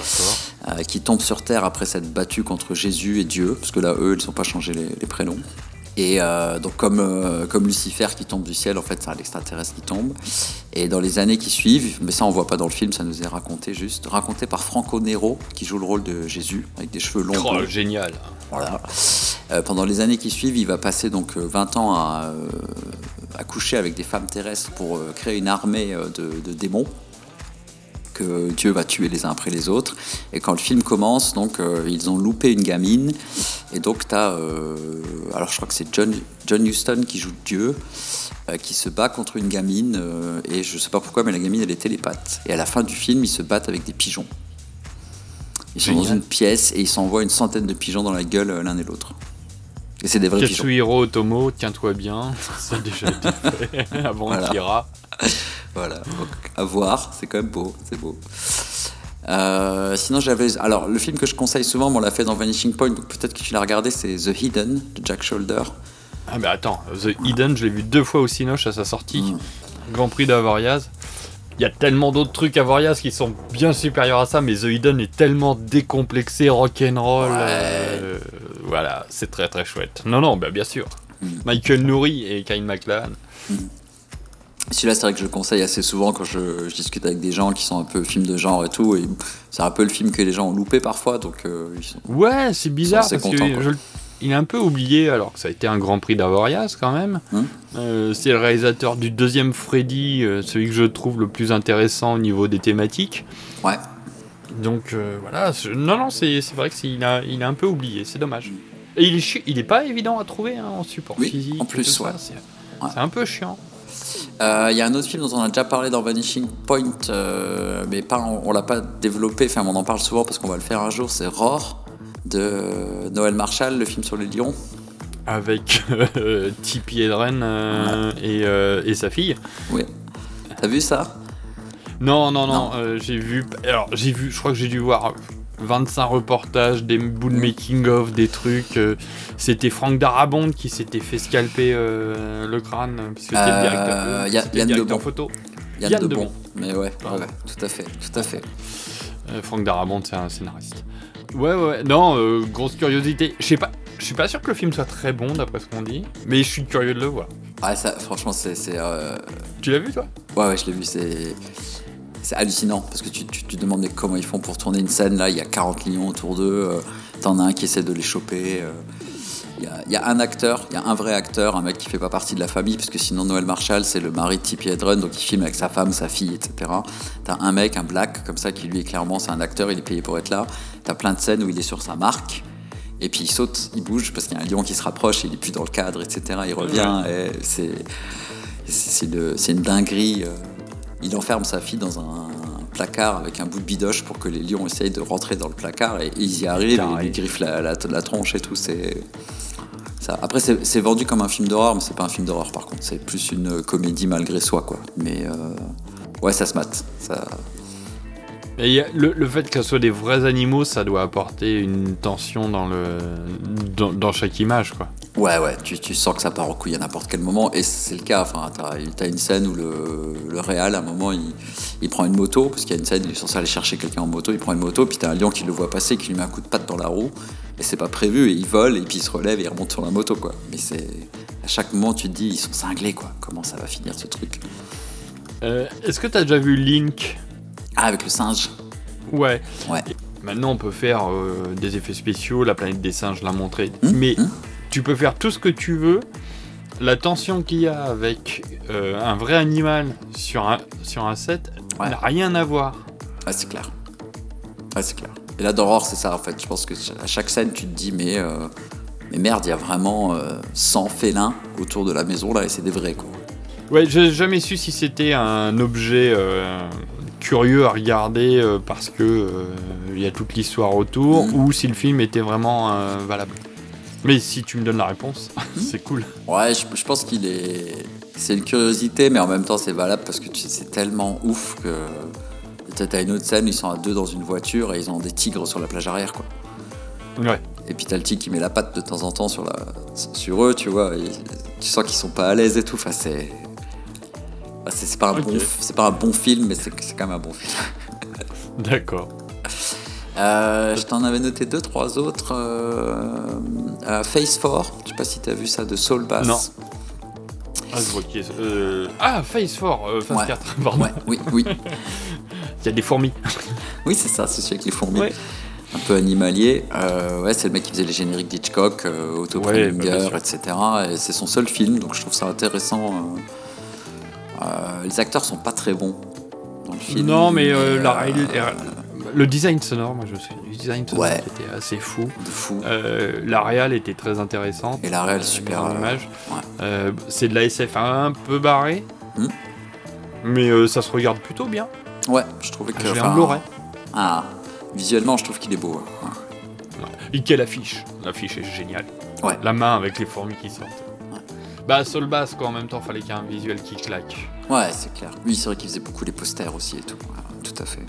euh, qui tombe sur Terre après s'être battu contre Jésus et Dieu, parce que là, eux, ils n'ont pas changé les, les prénoms. Et euh, donc comme, euh, comme Lucifer qui tombe du ciel, en fait, c'est un extraterrestre qui tombe. Et dans les années qui suivent, mais ça on voit pas dans le film, ça nous est raconté juste, raconté par Franco Nero, qui joue le rôle de Jésus, avec des cheveux longs. Oh, génial. Voilà. Euh, pendant les années qui suivent, il va passer donc euh, 20 ans à, à coucher avec des femmes terrestres pour créer une armée de, de démons que Dieu va tuer les uns après les autres. Et quand le film commence, donc euh, ils ont loupé une gamine. Et donc tu as, alors je crois que c'est John, John Huston qui joue Dieu, euh, qui se bat contre une gamine. euh, et je sais pas pourquoi, mais la gamine elle est télépathe. Et à la fin du film, ils se battent avec des pigeons. Ils sont dans une pièce et ils s'envoient une centaine de pigeons dans la gueule euh, l'un et l'autre. Et c'est des vrais. Katsuhiro Otomo, tiens-toi bien. Ça a déjà été fait avant Voilà. Kira. voilà, donc à voir, c'est quand même beau, c'est beau. Euh, sinon j'avais, alors le film que je conseille souvent, on l'a fait dans Vanishing Point, donc peut-être que tu l'as regardé, c'est The Hidden de Jack Shoulder. Ah mais attends, The Hidden, je l'ai vu deux fois au Cinoche à sa sortie. Grand Prix d'Avoriaz. Il y a tellement d'autres trucs à Avoriaz qui sont bien supérieurs à ça, mais The Hidden est tellement décomplexé, rock'n'roll. euh, voilà, c'est très très chouette. Non, non, bah, bien sûr. Michael Nouri et Kyle MacLachlan. Celui-là, c'est vrai que je le conseille assez souvent quand je, je discute avec des gens qui sont un peu films de genre et tout, et c'est un peu le film que les gens ont loupé parfois, donc euh, ils sont- Ouais, c'est bizarre parce que contents, je le- il est un peu oublié alors que ça a été un Grand Prix d'Avoriaz quand même. Hein Euh, c'est le réalisateur du deuxième Freddy, euh, celui que je trouve le plus intéressant au niveau des thématiques. Ouais. Donc euh, voilà, je- non non, c'est c'est vrai que c'est- il a il est un peu oublié, c'est dommage. Et il est chi- il est pas évident à trouver hein, en support Oui, physique. en et plus, tout ça, ouais. C'est c'est un peu chiant. Euh, Il y a un autre film dont on a déjà parlé dans Vanishing Point, euh, mais pas, on, on l'a pas développé, enfin on en parle souvent parce qu'on va le faire un jour, c'est Roar de Noël Marshall, le film sur les lions. Avec euh, Tippi Hedren euh, et, euh, et sa fille. Oui. T'as vu ça? Non, non, non, euh, j'ai vu. Alors, j'ai vu, je crois que j'ai dû voir 25 reportages, des bouts de making-of, des trucs. c'était Franck Darabont qui s'était fait scalper euh, le crâne, parce que c'était le Euh, directeur, Yann- c'était le Yann directeur photo. Yann, Yann Debon. Debon. Mais ouais, tout à fait, tout à fait. Euh, Franck Darabont, c'est un scénariste. Ouais, ouais, non, euh, grosse curiosité. Je sais pas, je suis pas sûr que le film soit très bon d'après ce qu'on dit, mais je suis curieux de le voir. Ouais, ça, franchement, c'est. euh, Tu l'as vu toi? Ouais, ouais, je l'ai vu, c'est. C'est hallucinant parce que tu, tu, tu te demandes comment ils font pour tourner une scène. Là, il y a 40 lions autour d'eux. euh, T'en as un qui essaie de les choper. Il y, a, il y a un acteur, il y a un vrai acteur, un mec qui fait pas partie de la famille, parce que sinon Noël Marshall c'est le mari de Tippi Hedren, donc il filme avec sa femme, sa fille, etc. T'as un mec, un black comme ça, qui lui est clairement c'est un acteur, il est payé pour être là. T'as plein de scènes où il est sur sa marque. Et puis il saute, il bouge parce qu'il y a un lion qui se rapproche, il est plus dans le cadre, etc. Il revient, et c'est une dinguerie. euh. Il enferme sa fille dans un placard avec un bout de bidoche pour que les lions essayent de rentrer dans le placard et, et ils y arrivent et ils lui griffent la, la- la tronche et tout. C'est Après, c'est c'est vendu comme un film d'horreur, mais c'est pas un film d'horreur par contre. C'est plus une comédie malgré soi, quoi. Mais euh, ouais, ça se mate. Ça... Et le, le fait que ce soit des vrais animaux, ça doit apporter une tension dans, le, dans, dans chaque image, quoi. Ouais, ouais, tu, tu sens que ça part en couille à n'importe quel moment, et c'est le cas. Enfin, t'as as une scène où le, le réal, à un moment, il, il prend une moto, parce qu'il y a une scène, il est censé aller chercher quelqu'un en moto, il prend une moto, puis t'as un lion qui le voit passer, qui lui met un coup de patte dans la roue, et c'est pas prévu, et il vole, et puis il se relève et il remonte sur la moto, quoi. Mais c'est. À chaque moment, tu te dis, ils sont cinglés, quoi. Comment ça va finir ce truc? Euh, Est-ce que t'as déjà vu Link? Ah, avec le singe Ouais. Ouais. Maintenant, on peut faire euh, des effets spéciaux, la planète des singes l'a montré. Hum, Mais tu peux faire tout ce que tu veux. La tension qu'il y a avec euh, un vrai animal sur un, sur un set n'a rien à voir. Ouais, c'est clair. Ouais, c'est clair. Et là, dans Horror, c'est ça, en fait. Je pense que à chaque scène, tu te dis, mais, euh, mais merde, il y a vraiment euh, 100 félins autour de la maison, là, et c'est des vrais, quoi. Ouais, j'ai jamais su si c'était un objet euh, curieux à regarder euh, parce que euh, il y a toute l'histoire autour Mm. ou si le film était vraiment euh, valable. Mais si tu me donnes la réponse, c'est cool. Ouais, je, je pense qu'il est. C'est une curiosité, mais en même temps, c'est valable parce que c'est tellement ouf que. T'as t'as une autre scène, ils sont à deux dans une voiture et ils ont des tigres sur la plage arrière, quoi. Ouais. Et puis t'as le tigre qui met la patte de temps en temps sur, la, sur eux, tu vois. et tu sens qu'ils sont pas à l'aise et tout. Enfin, c'est. Bah, c'est pas, un Ok. bon, pas un bon film, mais c'est quand même un bon film. D'accord. Euh, je t'en avais noté deux, trois autres. euh, euh, Face 4, je sais pas si t'as vu ça de Soul Bass. Non. Ah, je vois qui est- euh, ah, Phase 4, euh, Phase Ouais. 4, pardon. Ouais, oui, oui. Il y a des fourmis. Oui, c'est ça, c'est celui avec les fourmis. Ouais. Un peu animalier. Ouais, c'est le mec qui faisait les génériques d'Hitchcock, Otto Preminger, bah, sûr. etc. Et c'est son seul film, donc je trouve ça intéressant. Euh. Les acteurs sont pas très bons dans le film. non, mais euh, la euh, euh, le design sonore, moi je sais, le design sonore Ouais. qui était assez fou. De fou. Euh, la réal était très intéressante. Et la réal, euh, super, image. ouais. Euh, c'est de la SF un peu barré, Hmm. mais ça se regarde plutôt bien. Ouais, je trouvais que. J'ai enfin, un Blu-ray. Ah, visuellement, je trouve qu'il est beau. ouais. Et quelle affiche L'affiche est géniale. Ouais. La main avec les fourmis qui sortent. Bah, Sol Bass, quoi, en même temps, fallait qu'il y ait un visuel qui claque. Ouais, c'est clair. Oui, c'est vrai qu'il faisait beaucoup les posters aussi et tout. Ouais, tout à fait.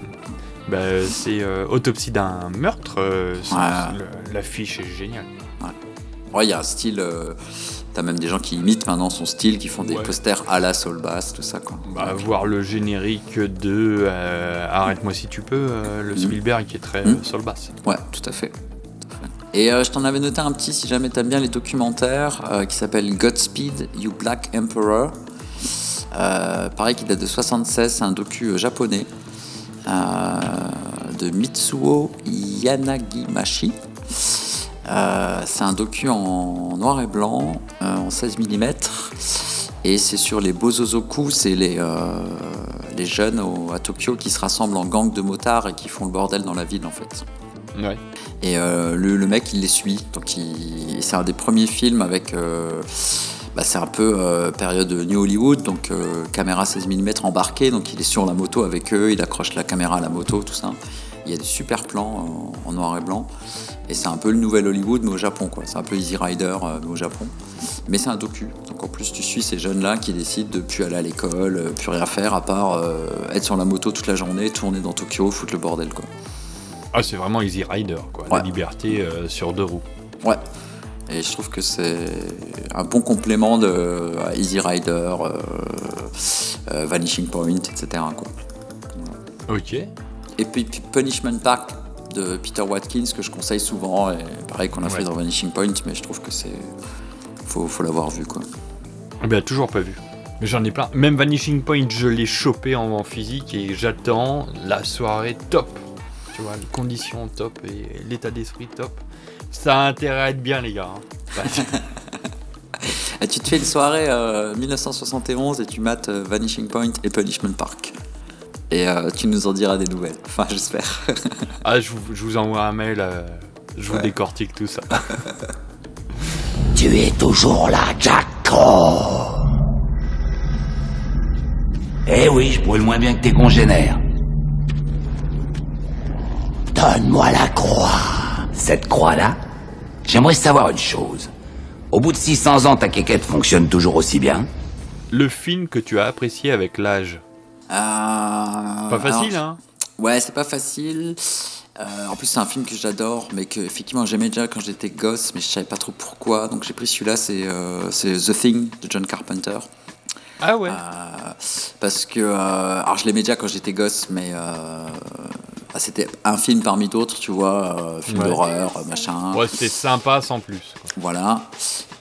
Bah, c'est euh, Autopsie d'un meurtre. euh, Ouais. L'affiche est géniale. Ouais, il y a un style. euh, T'as même des gens qui imitent maintenant son style, qui font des Ouais. posters à la Soul Bass, tout ça, quoi. Bah, voir le générique de euh, Arrête-moi si tu peux, euh, le Mhm. Spielberg qui est très euh, Sol Bass. Ouais, tout à fait. Et euh, je t'en avais noté un petit, si jamais t'aimes bien les documentaires, euh, qui s'appelle Godspeed, You Black Emperor. Euh, pareil, qui date de 76, c'est un docu japonais de Mitsuo Yanagimashi. C'est un docu en noir et blanc, en 16 mm, et c'est sur les Bozozoku, c'est les, les jeunes à Tokyo qui se rassemblent en gang de motards et qui font le bordel dans la ville en fait. Et euh, le, mec, il les suit. Donc, c'est un des premiers films avec. euh, bah, c'est un peu euh, période New Hollywood, donc caméra 16 mm embarquée. Donc, il est sur la moto avec eux, il accroche la caméra à la moto, tout ça. Il y a des super plans en, noir et blanc. Et c'est un peu le nouvel Hollywood, mais au Japon, quoi. C'est un peu Easy Rider, mais au Japon. Mais c'est un docu. Donc en plus, tu suis ces jeunes-là qui décident de plus aller à l'école, plus rien faire, à part être sur la moto toute la journée, tourner dans Tokyo, foutre le bordel, quoi. Ah, c'est vraiment Easy Rider, quoi. La liberté euh, sur deux roues. Ouais. Et je trouve que c'est un bon complément de à Easy Rider, euh, euh, Vanishing Point, etc. Quoi. Ok. Et puis, Punishment Park de Peter Watkins que je conseille souvent, et pareil qu'on a fait dans Vanishing Point, mais je trouve que c'est faut, faut l'avoir vu quoi. Eh Ben, toujours pas vu. Mais j'en ai plein. Même Vanishing Point, je l'ai chopé en, en physique et j'attends la soirée top. Tu vois, les conditions top et l'état d'esprit top. Ça a intérêt à être bien, les gars. hein. Et tu te fais une soirée euh, 1971 et tu mates euh, Vanishing Point et Punishment Park. Et euh, tu nous en diras des nouvelles. Enfin, j'espère. ah, je vous, je vous envoie un mail, euh, je vous Ouais. décortique tout ça. Tu es toujours là, Jacko Eh oui, je pourrais le moins bien que tes congénères. Donne-moi la croix. Cette croix-là, j'aimerais savoir une chose. Au bout de 600 ans, ta quéquette fonctionne toujours aussi bien Le film que tu as apprécié avec l'âge. Euh, Pas facile, alors, hein Ouais, c'est pas facile. Euh, en plus, c'est un film que j'adore, mais que effectivement j'aimais déjà quand j'étais gosse, mais je savais pas trop pourquoi. Donc j'ai pris celui-là, c'est euh, c'est The Thing de John Carpenter. Ah ouais Parce que. euh, alors je l'aimais déjà quand j'étais gosse, mais. euh, bah, c'était un film parmi d'autres, tu vois, euh, film Ouais. d'horreur, euh, machin. Ouais, c'était sympa sans plus. quoi. Voilà.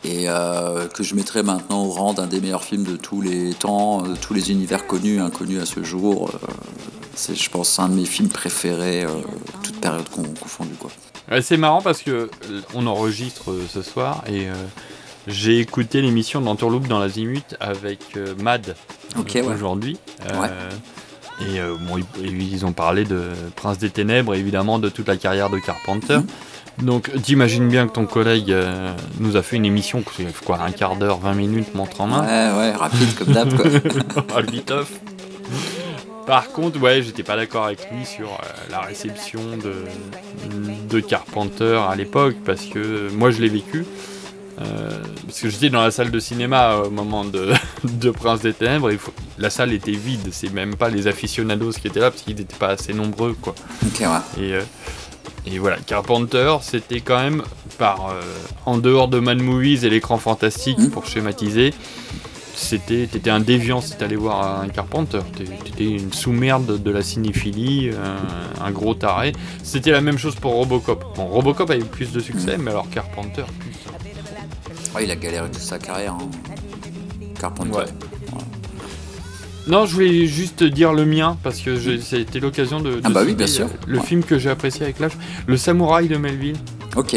Et euh, que je mettrais maintenant au rang d'un des meilleurs films de tous les temps, de tous les univers connus, inconnus à ce jour. Euh, c'est, je pense, un de mes films préférés, toute période con- confondue. Quoi. C'est marrant parce que on enregistre ce soir et j'ai écouté l'émission d'Entourloupe dans l'Azimut avec Mad ouais. aujourd'hui. Ouais. Et euh, bon, ils, ils ont parlé de Prince des Ténèbres et évidemment de toute la carrière de Carpenter. Mhm. Donc t'imagines bien que ton collègue euh, nous a fait une émission, quoi, un quart d'heure, 20 minutes, montre en main? Ouais, ouais, rapide comme d'hab, quoi. Ah. Par contre, ouais, j'étais pas d'accord avec lui sur euh, la réception de, de Carpenter à l'époque, parce que moi je l'ai vécu. Euh, parce que j'étais dans la salle de cinéma au moment de, de Prince des Ténèbres, et il faut- la salle était vide, c'est même pas les aficionados qui étaient là, parce qu'ils n'étaient pas assez nombreux, quoi. Ok, ouais. Et, euh, et voilà, Carpenter, c'était quand même, par euh, en dehors de Mad Movies et l'écran fantastique, pour schématiser, c'était t'étais un déviant si t'allais voir un Carpenter. T'é- T'étais une sous-merde de la cinéphilie, un, un gros taré. C'était la même chose pour Robocop. Bon, Robocop a eu plus de succès, mais alors Carpenter, putain. Ouais, il a galéré toute sa carrière. hein. Carpenter. Ouais. Non, je voulais juste dire le mien, parce que je- c'était l'occasion de, de Ah bah oui, bien sûr. le Ouais. film que j'ai apprécié avec l'âge, Le Samouraï de Melville. Ok.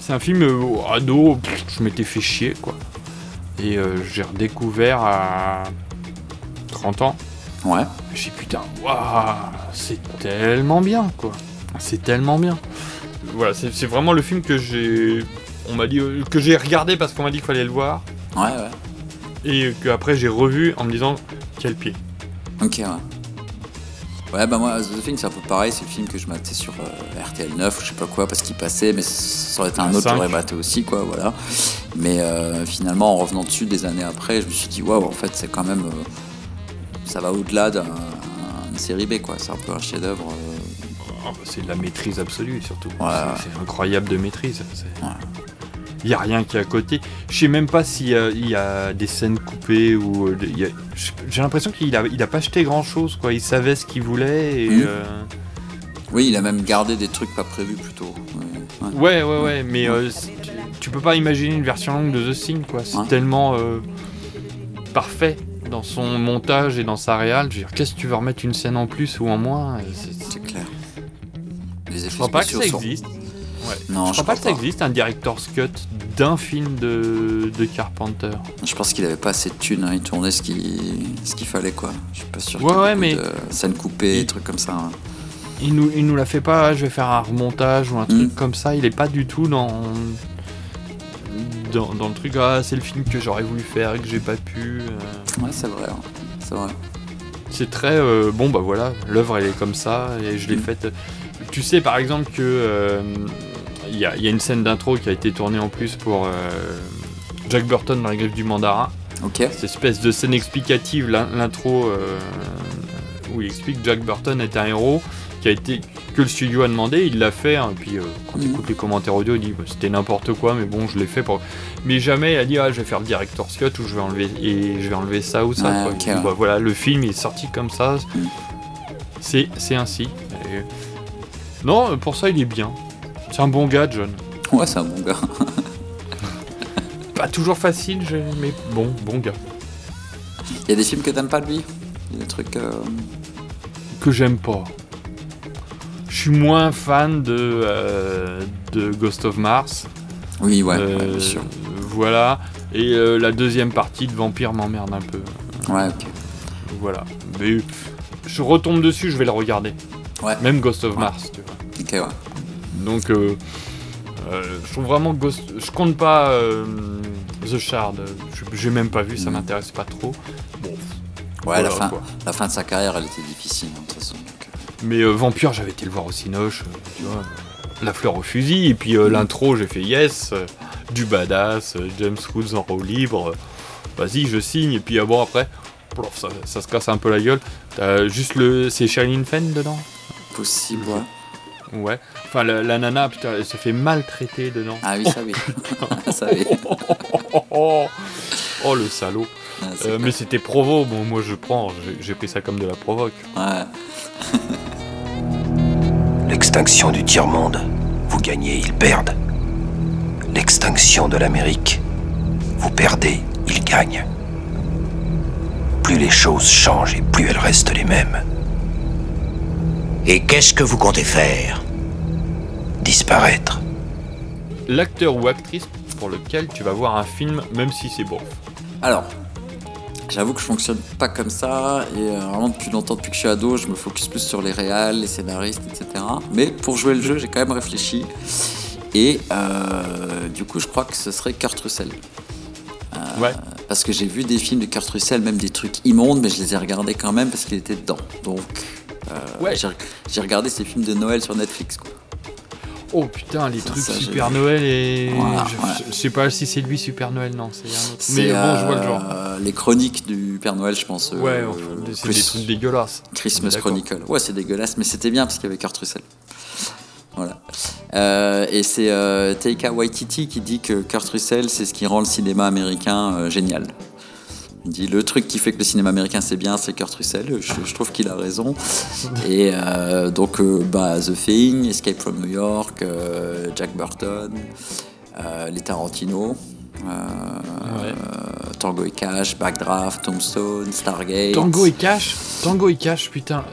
C'est un film euh, ado, pff, je m'étais fait chier quoi. Et euh, j'ai redécouvert à 30 ans. Ouais. J'ai dit, putain, waouh, c'est tellement bien quoi. C'est tellement bien. Voilà, c'est vraiment le film que j'ai. On m'a dit euh, que j'ai regardé parce qu'on m'a dit qu'il fallait le voir. Ouais, ouais. Et que après j'ai revu en me disant quel pied. Ok, ouais. Ouais, bah moi, The Thing, c'est un peu pareil. C'est le film que je matais sur euh, RTL 9 ou je sais pas quoi parce qu'il passait, mais ça aurait été un Ah, autre, cinq. j'aurais maté aussi, quoi, voilà. Mais euh, finalement, en revenant dessus des années après, je me suis dit, waouh, en fait, c'est quand même. euh, ça va au-delà d'un- d'une série B, quoi. C'est un peu un chef-d'œuvre. euh, Oh, bah, c'est de la maîtrise absolue surtout. Ouais. C'est c'est incroyable de maîtrise. Il n'y a rien qui est à côté. Je sais même pas s'il y, y a des scènes coupées ou. euh, J'ai l'impression qu'il a, il a pas acheté grand chose. Quoi. Il savait ce qu'il voulait. Et, Mhm. euh, Oui, il a même gardé des trucs pas prévus plutôt. Ouais, Ouais, ouais, ouais. Mais euh, tu, peux pas imaginer une version longue de The Thing. quoi. C'est tellement euh, parfait dans son montage et dans sa réal. Je veux dire, qu'est-ce que tu veux remettre une scène en plus ou en moins? C'est clair. Les effets pas que ça sont- existe. Ouais. Non, je je crois pas que ça existe un director's cut d'un film de, de Carpenter. Je pense qu'il avait pas assez de thunes, hein. il tournait ce qu'il fallait quoi. Je suis pas sûr Ouais, ouais, mais- de scènes coupées, des trucs comme ça. hein. Il nous, il nous la fait pas, je vais faire un remontage ou un truc Mm. comme ça, il est pas du tout dans. Dans, dans le truc, ah, c'est le film que j'aurais voulu faire et que j'ai pas pu. euh. Ouais, c'est vrai. hein. C'est vrai. c'est très euh, bon bah voilà, l'œuvre elle est comme ça et je l'ai faite. Tu sais par exemple que euh, il y, a, il y a une scène d'intro qui a été tournée en plus pour euh, Jack Burton dans la griffe du mandarin. Ok. Cette espèce de scène explicative, l'in- l'intro euh, où il explique que Jack Burton est un héros qui a été que le studio a demandé, il l'a fait. hein, et puis euh, quand il écoute les commentaires audio, il dit bah, c'était n'importe quoi, mais bon, je l'ai fait pour. Mais jamais il a dit ah je vais faire le director's cut ou je vais enlever et je vais enlever ça ou ça. Ouais, ouais. bah, voilà, le film est sorti comme ça. C'est c'est ainsi. Et- Non, pour ça il est bien. C'est un bon gars, John. Ouais, c'est un bon gars. Pas toujours facile, mais bon, bon gars. Il y a des films que t'aimes pas de lui? Il y a des trucs. euh, que j'aime pas. Je suis moins fan de, euh, de Ghost of Mars. Oui, ouais, Euh, ouais, bien sûr. Voilà. Et la deuxième partie de Vampire m'emmerde un peu. Ouais, ok. Voilà. Mais je retombe dessus, je vais le regarder. Ouais. Même Ghost of Ouais. Mars, tu vois. Ok, ouais. Donc, euh, euh, je trouve vraiment Ghost. Je compte pas euh, The Shard. J'ai même pas vu, ça m'intéresse pas trop. Bon. Ouais, la, fin, quoi. la fin de sa carrière, elle était difficile, hein, de toute façon. Mais Vampire, j'avais été le voir au Cinoche, tu vois. La fleur au fusil, et puis euh, l'intro, j'ai fait yes, du badass, James Woods en roue libre, vas-y, je signe, et puis euh, bon, après, ça, ça se casse un peu la gueule. T'as juste le. C'est Shailene Fenn dedans? Possible, ouais. Ouais. Enfin, la, la nana, putain, elle se fait maltraiter dedans. Ah oui, ça oui. ça oui. oh, oh, le salaud. Ah, Euh, mais c'était provo, bon, moi je prends, j'ai- j'ai pris ça comme de la provoque. Ouais. L'extinction du tiers-monde. Vous gagnez, ils perdent. L'extinction de l'Amérique. Vous perdez, ils gagnent. Plus les choses changent et plus elles restent les mêmes. Et qu'est-ce que vous comptez faire? Disparaître. L'acteur ou actrice pour lequel tu vas voir un film, même si c'est bon. Alors, j'avoue que je fonctionne pas comme ça, et euh, vraiment depuis longtemps, depuis que je suis ado, je me focus plus sur les réals, les scénaristes, etc. Mais pour jouer le jeu, j'ai quand même réfléchi, et euh, du coup, je crois que ce serait Kurt Russell. Euh, Ouais. Parce que j'ai vu des films de Kurt Russell, même des trucs immondes, mais je les ai regardés quand même parce qu'il était dedans. Donc, Ouais. j'ai regardé ces films de Noël sur Netflix. Quoi. Oh putain, les trucs ça, Super. Noël et. Voilà, je, ouais. je sais pas si c'est lui Super Noël, non, c'est un autre. Mais bon, je vois le euh, genre. les chroniques du Père Noël, je pense. euh, Ouais, c'est des trucs dégueulasses. Christmas. Chronicle. Ouais, c'est dégueulasse, mais c'était bien parce qu'il y avait Kurt Russell. Voilà. Euh, et c'est euh, Taika Waititi qui dit que Kurt Russell, c'est ce qui rend le cinéma américain euh, génial. Il dit le truc qui fait que le cinéma américain c'est bien, c'est Kurt Russell. Je, je trouve qu'il a raison. Et euh, donc, euh, bah, The Thing, Escape from New York, euh, Jack Burton, les Tarantino. Tango et Cash, Backdraft, Tombstone, Stargate. Tango et Cash? Tango et Cash, putain.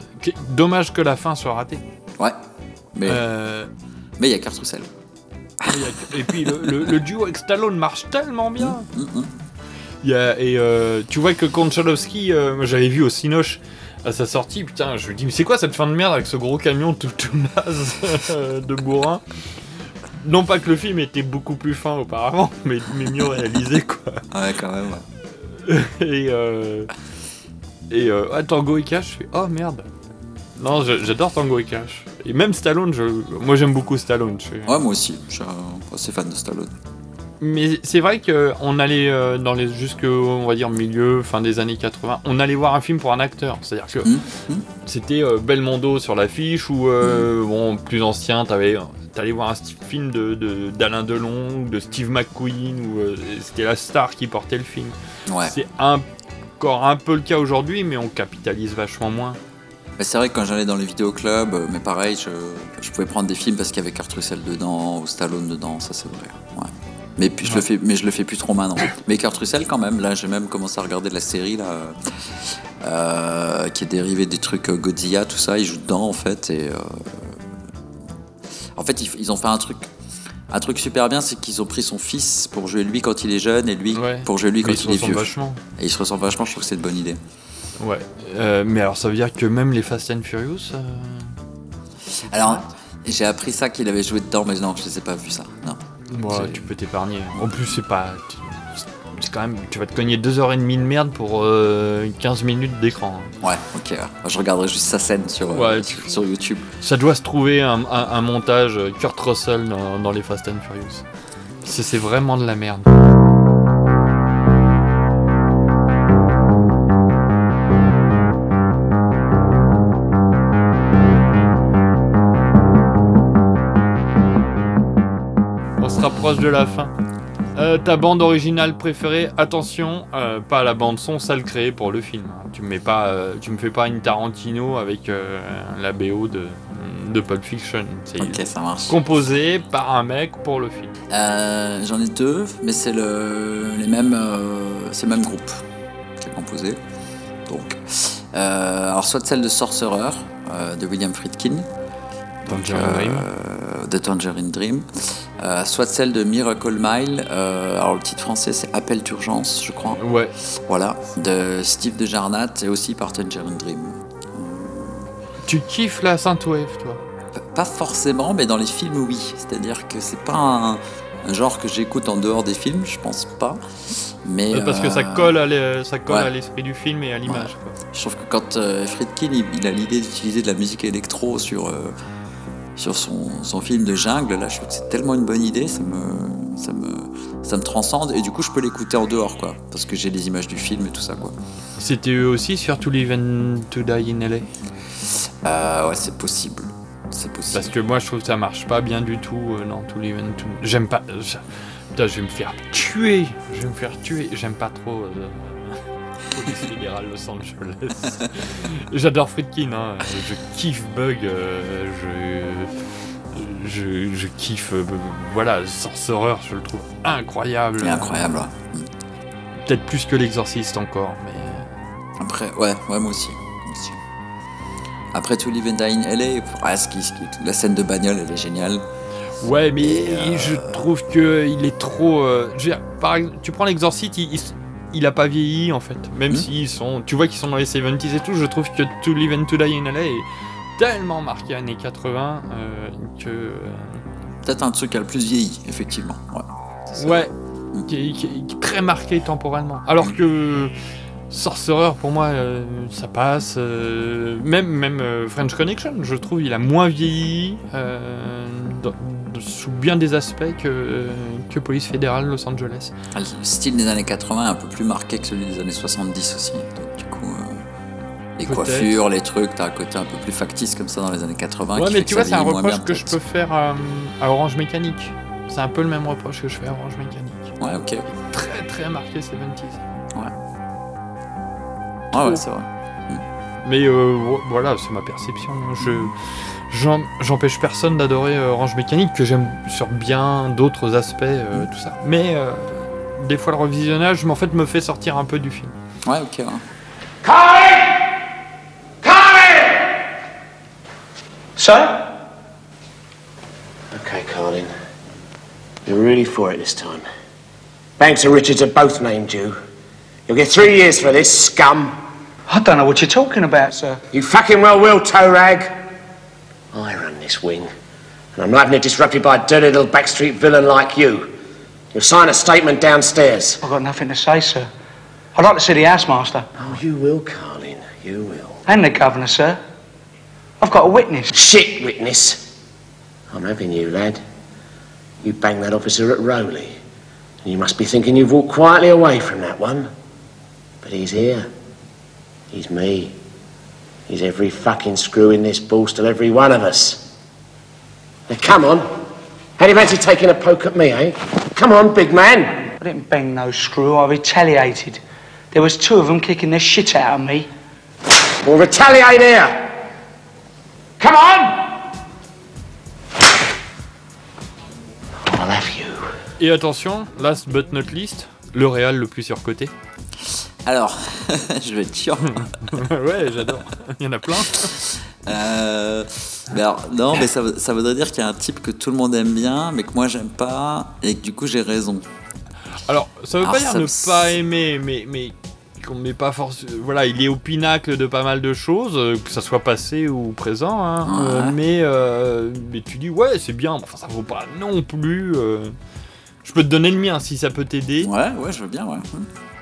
Dommage que la fin soit ratée. Ouais. Mais mais il y a Kurt Russell. et puis le, le- le duo avec Stallone marche tellement bien. Mm, Il y a- et euh, tu vois que Konchalovsky, euh, j'avais vu au Cinoche à sa sortie, putain, je me dis, mais c'est quoi cette fin de merde avec ce gros camion tout, tout naze euh, de bourrin? Non pas que le film était beaucoup plus fin auparavant, mais, mais mieux réalisé, quoi. Ouais, quand même. et euh, et euh, ah, Tango et Cash, je fais, oh merde. Non, j'adore Tango et Cash. Et même Stallone, je, moi j'aime beaucoup Stallone. je Ouais, moi aussi. Je suis un- assez fan de Stallone. Mais c'est vrai qu'on allait euh, dans les jusque on va dire milieu fin des années 80, on allait voir un film pour un acteur, c'est-à-dire que Mmh, c'était euh, Belmondo sur l'affiche ou euh, bon plus ancien, t'avais t'allais voir un film de de- d'Alain Delon ou de Steve McQueen ou c'était la star qui portait le film. Ouais. C'est encore un peu le cas aujourd'hui, mais on capitalise vachement moins. C'est vrai que quand j'allais dans les vidéoclubs, mais pareil, je, je pouvais prendre des films parce qu'il y avait Kurt Russell dedans ou Stallone dedans, ça c'est vrai. Mais, puis, je le fais, mais je le fais plus trop maintenant. Mais Kurt Russell quand même, là j'ai même commencé à regarder la série là, euh, qui est dérivée des trucs euh, Godzilla, tout ça, il joue dedans en fait. Et, euh, en fait, ils, ils ont fait un truc. Un truc super bien, c'est qu'ils ont pris son fils pour jouer lui quand il est jeune et lui Ouais. pour jouer lui Mais quand il est vieux. vachement. Et ils se ressemblent vachement, je trouve que c'est une bonne idée. Ouais. Euh, mais alors ça veut dire que même les Fast and Furious. Alors, j'ai appris ça qu'il avait joué dedans, mais non, je les ai pas vus ça. Non. J'ai- tu peux t'épargner. En plus, c'est pas. c'est quand même, tu vas te cogner 2h30 de merde pour euh, 15 minutes d'écran. Ouais, ok. ouais. Je regarderai juste sa scène sur, euh, Ouais, sur, sur YouTube. Ça doit se trouver un, un- un montage euh, Kurt Russell dans, dans les Fast and Furious. C'est vraiment de la merde. De la fin. Euh, ta bande originale préférée, attention, euh, pas la bande son sale créée pour le film. Tu me mets pas, euh, tu me fais pas une Tarantino avec euh, la BO de, de Pulp Fiction. C'est Ok, ça marche. composé par un mec pour le film. Euh, J'en ai deux, mais c'est le, les mêmes, euh, c'est le même groupe qui a composé. Donc, euh, alors soit celle de Sorcerer euh, de William Friedkin, donc, de Tangerine Dream, euh, soit celle de Miracle Mile. euh, alors le titre français c'est Appel d'urgence, je crois. Ouais. Voilà, de Steve de Jarnat et aussi par Tangerine Dream. Tu kiffes la synthwave, toi? Pas forcément, mais dans les films, oui. C'est-à-dire que c'est pas un, un genre que j'écoute en dehors des films, je pense pas. Mais Euh, Parce que ça colle à l'e- ça colle ouais. à l'esprit du film et à l'image. quoi. Je trouve que quand euh, Friedkin il, il a l'idée d'utiliser de la musique électro sur, euh, sur son, son film de jungle, là je trouve que c'est tellement une bonne idée, ça me, ça me, ça me transcende et du coup je peux l'écouter en dehors quoi, parce que j'ai les images du film et tout ça quoi. C'était eux aussi sur To Live and To Die in LA Euh, ouais, c'est possible. C'est possible. Parce que moi je trouve que ça marche pas bien du tout euh, dans To Live and To J'aime pas. euh, Putain, je vais me faire tuer Je vais me faire tuer J'aime pas trop. euh, Police Los Angeles. J'adore Friedkin, hein. je kiffe Bug, euh, je, je, je kiffe. euh, voilà, Sorcerer, je le trouve incroyable. Il est incroyable, ouais. Peut-être plus que l'exorciste encore, mais. Après, ouais, ouais, moi aussi. moi aussi. Après To Live and Die in LA, ouais, ce qui- ce qui- la scène de bagnole elle est géniale. Ouais, mais je trouve que il est trop. euh, je veux dire, par exemple, tu prends l'exorciste, il, il, il a pas vieilli en fait. Même s'ils sont. Tu vois qu'ils sont dans les 70s et tout, je trouve que To Live and To Die in LA est tellement marqué années 80 euh, que. euh, Peut-être un truc qui a le plus vieilli, effectivement. Ouais. Ouais, qui est, qui est- qui est très marqué temporellement. Alors que Sorcerer, pour moi, euh, ça passe. même même French Connection, je trouve, il a moins vieilli dans- sous bien des aspects que, que Police fédérale Los Angeles. Ah, Le style des années 80 est un peu plus marqué que celui des années 70 aussi. Donc, du coup, euh, les coiffures, les trucs, t'as un côté un peu plus factice comme ça dans les années 80. Ouais, qui mais fait tu que vois, c'est un reproche bien, que je peux faire à, à Orange Mécanique. C'est un peu le même reproche que je fais à Orange Mécanique. Ouais, ok. Très très marqué 70s. Ouais, ouais, c'est vrai. Mais euh, vo- voilà, c'est ma perception. Je j'empêche personne d'adorer euh, Orange Mécanique que j'aime sur bien d'autres aspects, euh, tout ça. Mais euh, des fois le revisionnage, en fait, me fait sortir un peu du film. Ouais, ok. ouais. Sir? Okay, Carlin. You're really for it this time. Banks and Richards have both named you. You'll get three years for this, scum. I don't know what you're talking about, sir. You fucking well will, toe rag. This wing, and I'm not having it disrupted by a dirty little backstreet villain like you. You'll sign a statement downstairs. I've got nothing to say, sir. I'd like to see the housemaster. Oh, you will, Carlin. You will. And the governor, sir. I've got a witness. Shit, witness. I'm having you, lad. You banged that officer at Rowley. And you must be thinking you've walked quietly away from that one. But he's here. He's me. He's every fucking screw in this ball, still every one of us. Now, come on. How do you fancy taking a poke at me, eh? Come on, big man. I didn't bang no screw. I retaliated. There was two of them kicking the shit out of me. Well, retaliate here. Come on! I'll have you. Et attention, last but not least, le réal le plus surcoté. Alors, je vais être chiant. ouais, j'adore. Il y en a plein. Euh, mais alors, non, mais ça, voudrait dire qu'il y a un type que tout le monde aime bien, mais que moi j'aime pas, et que du coup j'ai raison. Alors, ça veut Alors, pas dire ne me- pas aimer, mais, mais qu'on met pas force. Voilà, il est au pinacle de pas mal de choses, euh, que ça soit passé ou présent, hein, Ouais. euh, mais, euh, mais tu dis, ouais, c'est bien, enfin, ça vaut pas non plus. Je peux te donner le mien si ça peut t'aider. Ouais, ouais, je veux bien, ouais.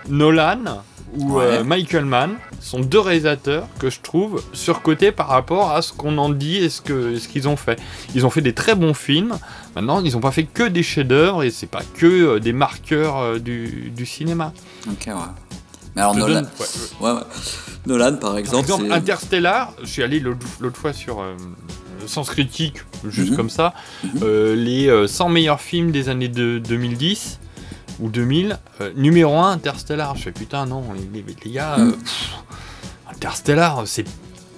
Nolan ou Ouais. euh, Michael Mann sont deux réalisateurs que je trouve surcotés par rapport à ce qu'on en dit et ce que ce qu'ils ont fait. Ils ont fait des très bons films. Maintenant, ils n'ont pas fait que des chefs-d'œuvre et c'est pas que euh, des marqueurs euh, du, du cinéma. Ok, ouais. Mais alors Nolan, donne- ouais, ouais. Nolan par Par exemple, exemple, c'est- Interstellar, je suis allé l'autre fois sur euh, Sens Critique, juste Mhm. comme ça, euh, les euh, 100 meilleurs films des années de 2010 ou 2000, euh, numéro 1 Interstellar. Je fais putain, non, les, les- les gars, euh, pff, Interstellar, c'est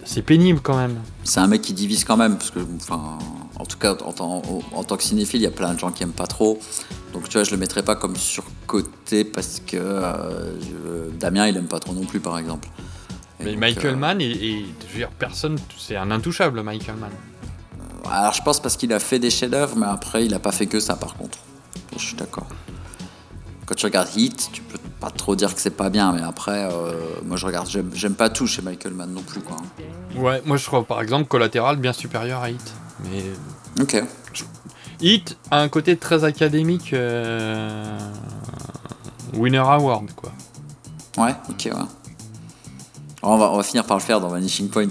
c'est pénible quand même. c'est un mec qui divise quand même, parce que, enfin, en tout cas, en, tant- en tant que cinéphile, il y a plein de gens qui aiment pas trop. Donc, tu vois, je le mettrais pas comme surcoté parce que euh, Damien, il aime pas trop non plus, par exemple. Et Mais donc, Michael Mann, et, et je veux dire, personne, c'est un intouchable, Michael Mann. Alors, je pense parce qu'il a fait des chefs-d'œuvre, mais après, il a pas fait que ça, par contre. Je suis d'accord. Quand tu regardes Hit, tu peux pas trop dire que c'est pas bien, mais après, euh, moi, je regarde, j'aime pas tout chez Michael Mann non plus, quoi. Ouais, moi je trouve par exemple Collatéral bien supérieur à Hit. Mais Ok. Hit a un côté très académique, euh, winner award quoi. Ouais, ok, ouais. On va, on va finir par le faire dans Vanishing Point.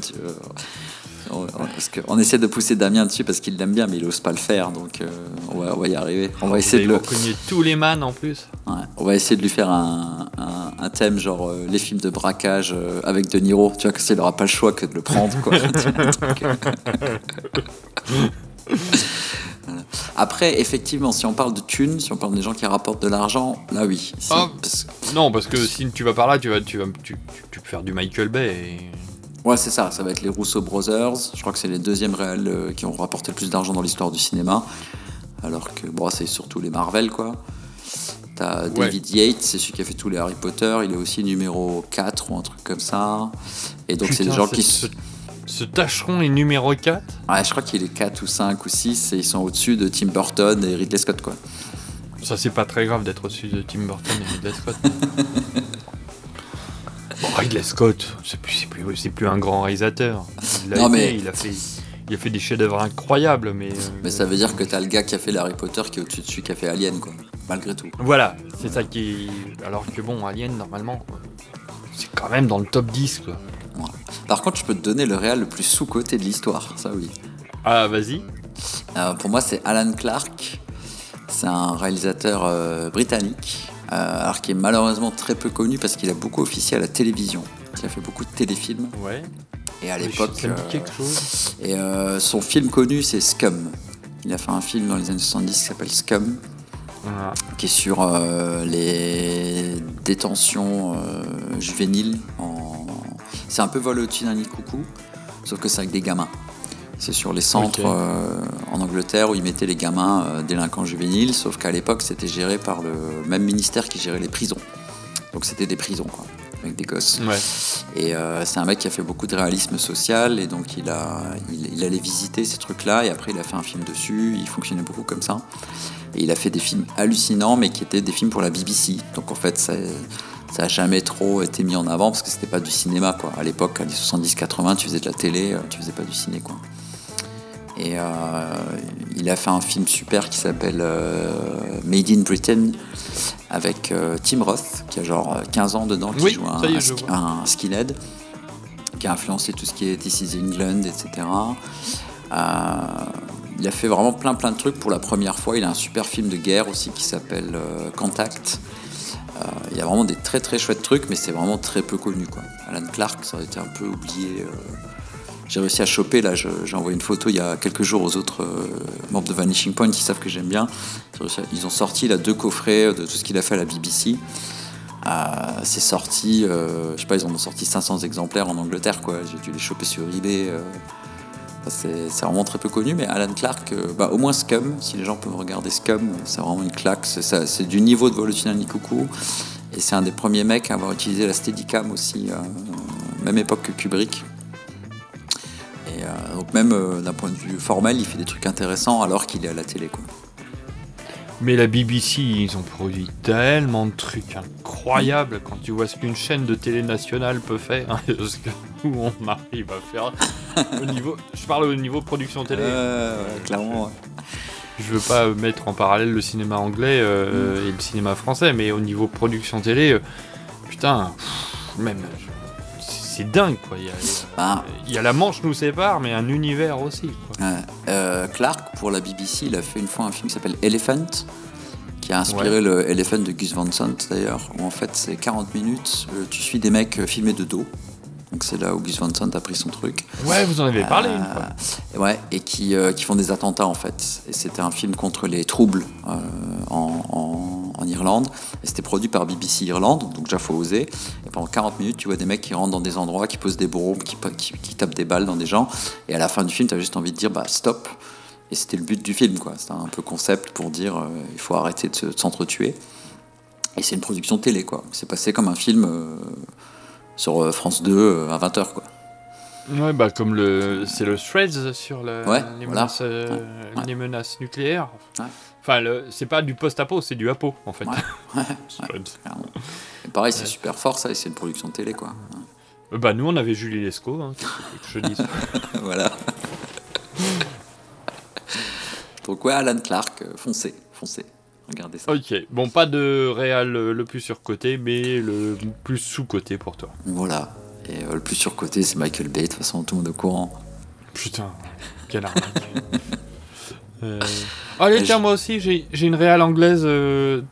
On, on- parce que on essaie de pousser Damien dessus parce qu'il l'aime bien, mais il ose pas le faire, donc euh, on, va, on va y arriver. On va essayer de le, cogner tous les man en plus. ouais, on va essayer de lui faire un, un- un thème genre euh, les films de braquage euh, avec De Niro. Tu vois que il aura pas le choix que de le prendre. Quoi. Voilà. Après, effectivement, si on parle de thunes, si on parle des gens qui rapportent de l'argent, là oui. Si, Ah, parce- Non, parce que si tu vas par là, tu vas, tu vas, tu, tu- tu peux faire du Michael Bay. Et... Ouais, c'est ça, ça va être les Russo Brothers. Je crois que c'est les deuxièmes réels euh, qui ont rapporté le plus d'argent dans l'histoire du cinéma. Alors que, bon, c'est surtout les Marvel, quoi. T'as Ouais. David Yates, c'est celui qui a fait tous les Harry Potter. Il est aussi numéro 4 ou un truc comme ça. Et donc, c'est des gens qui. Ce, ce tâcheron est numéro 4. Ouais, je crois qu'il est 4 ou 5 ou 6 et ils sont au-dessus de Tim Burton et Ridley Scott, quoi. Ça, c'est pas très grave d'être au-dessus de Tim Burton et Ridley Scott. bon, Ridley Scott, c'est plus, un grand réalisateur. Il, l'a Non, été, mais- il, a fait, il a fait des chefs-d'œuvre incroyables, mais. euh, Mais ça veut dire que t'as le gars qui a fait Harry Potter qui est au-dessus de celui qui a fait Alien, quoi. Malgré tout. Voilà, c'est ça qui. Alors que bon, Alien, normalement, c'est quand même dans le top 10, quoi. Par contre, je peux te donner le réel le plus sous-coté de l'histoire, ça oui. Ah, vas-y. Euh, pour moi, c'est Alan Clark. C'est un réalisateur euh, britannique, euh, alors qui est malheureusement très peu connu parce qu'il a beaucoup officié à la télévision. Il a fait beaucoup de téléfilms. Ouais. Et à l'époque. euh, quelque chose. Et euh, son film connu, c'est Scum. Il a fait un film dans les années 70 qui s'appelle Scum, Voilà. qui est sur euh, les détentions euh, juvéniles. En... C'est un peu vol au-dessus d'un coucou, sauf que c'est avec des gamins. C'est sur les centres euh, en Angleterre où ils mettaient les gamins euh, délinquants juvéniles, sauf qu'à l'époque c'était géré par le même ministère qui gérait les prisons. Donc c'était des prisons, quoi, avec des gosses. Ouais. Et euh, c'est un mec qui a fait beaucoup de réalisme social, et donc il, a, il, il allait visiter ces trucs-là, et après il a fait un film dessus, il fonctionnait beaucoup comme ça. Et il a fait des films hallucinants, mais qui étaient des films pour la BBC. Donc en fait, ça ça a jamais trop été mis en avant, parce que c'était pas du cinéma, quoi. À l'époque, à les 70-80, tu faisais de la télé, tu faisais pas du ciné, quoi. Et euh, il a fait un film super qui s'appelle euh, Made in Britain avec euh, Tim Roth, qui a genre 15 ans dedans, qui Oui, joue un, est, un un skinhead, qui a influencé tout ce qui est This is England, etc. Il a fait vraiment plein plein de trucs pour la première fois. Il a un super film de guerre aussi qui s'appelle Contact. Il y a vraiment des très très chouettes trucs, mais c'est vraiment très peu connu. Quoi. Alan Clark, ça a été un peu oublié. Euh. J'ai réussi à choper, là, j'ai envoyé une photo il y a quelques jours aux autres euh, membres de Vanishing Point qui savent que j'aime bien. Ils ont sorti là, deux coffrets de tout ce qu'il a fait à la BBC. Euh, c'est sorti, euh, je sais pas, ils en ont sorti 500 exemplaires en Angleterre, quoi. J'ai dû les choper sur eBay. euh. C'est vraiment très peu connu, mais Alan Clark, euh, bah, au moins Scum, si les gens peuvent regarder Scum, c'est vraiment une claque. C'est du niveau de Volutina Nikuku. Et c'est un des premiers mecs à avoir utilisé la Steadicam aussi, euh, même époque que Kubrick. Et euh, donc même euh, d'un point de vue formel, il fait des trucs intéressants alors qu'il est à la télé. Quoi. Mais la BBC, ils ont produit tellement de trucs incroyables quand tu vois ce qu'une chaîne de télé nationale peut faire, hein, nous on arrive à faire au niveau. Je parle au niveau production télé. Euh, clairement. je veux pas mettre en parallèle le cinéma anglais et le cinéma français, mais au niveau production télé, putain, pff, même. C'est dingue quoi. Il y, a, Bah. il y a la Manche nous sépare, mais un univers aussi. Quoi. Euh, Clark, pour la BBC, il a fait une fois un film qui s'appelle Elephant, qui a inspiré Ouais. le Elephant de Gus Van Sant d'ailleurs, où en fait c'est 40 minutes, euh, tu suis des mecs euh, filmés de dos. Donc c'est là où Gus Van Sant a pris son truc. Ouais, vous en avez parlé une Euh, fois. Ouais, et qui, euh, qui font des attentats en fait. Et c'était un film contre les troubles euh, en, en- en Irlande. Et c'était produit par BBC Irlande, donc déjà faut oser. Et pendant 40 minutes, tu vois des mecs qui rentrent dans des endroits, qui posent des bombes, qui, pa- qui, qui tapent des balles dans des gens. Et à la fin du film, tu as juste envie de dire bah stop. Et c'était le but du film, quoi. C'était un peu concept pour dire euh, il faut arrêter de se- de s'entretuer. Et c'est une production télé, quoi. C'est passé comme un film euh, sur euh, France 2 euh, à 20h, quoi. Ouais, bah comme le, c'est le Threads sur le- Ouais, les, voilà. menaces, euh, Ouais, ouais. les menaces nucléaires. Ouais. Enfin, c'est pas du post-apo, c'est du apo en fait. Et pareil, c'est super fort, ça, et c'est une production télé, quoi. Euh, Bah nous on avait Julie Lescaut, hein, je dise. voilà. Donc ouais, Alan Clark, euh, foncez, foncez. Regardez ça. Ok, bon pas de réal euh, le plus surcoté, mais le plus sous-coté pour toi. Voilà. Et euh, le plus surcoté, c'est Michael Bay, de toute façon, tout le monde est au courant. Putain, quelle arnaque. Euh, Allez, Et tiens, je- moi aussi, j'ai une réale anglaise euh,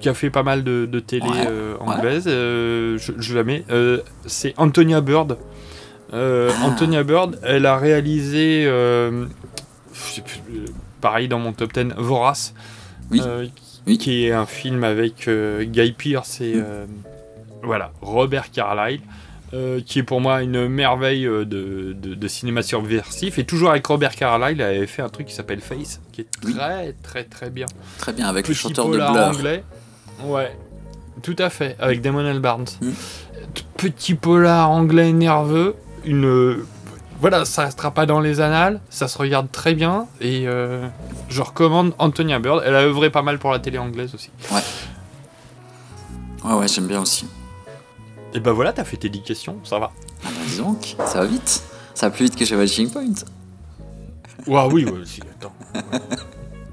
qui a fait pas mal de, de télé Ouais, euh, ouais. anglaise. euh, je, je la mets. euh, c'est Antonia Bird. Euh, Ah. Antonia Bird, elle a réalisé, plus, pareil dans mon top 10, Vorace. Oui. euh, Qui est un film avec euh, Guy Pearce et euh, voilà, Robert Carlyle. euh, qui est pour moi une merveille de, de- de cinéma subversif. Et toujours avec Robert Carlyle, il avait fait un truc qui s'appelle Face, qui est très très très bien. Très bien, avec le Petit chanteur de polar Blur. anglais. Ouais, tout à fait, avec Damon Albarn. Hmm. Petit polar anglais nerveux, une. Voilà, ça restera pas dans les annales, ça se regarde très bien et euh, je recommande Antonia Bird. Elle a œuvré pas mal pour la télé anglaise aussi. Ouais. Ouais, ouais, j'aime bien aussi. Et bah voilà, t'as fait tes 10 questions, ça va. Ah bah, dis donc, ça va vite. Ça va plus vite que chez Vanishing Point. Ouah oui, ouais, si, attends.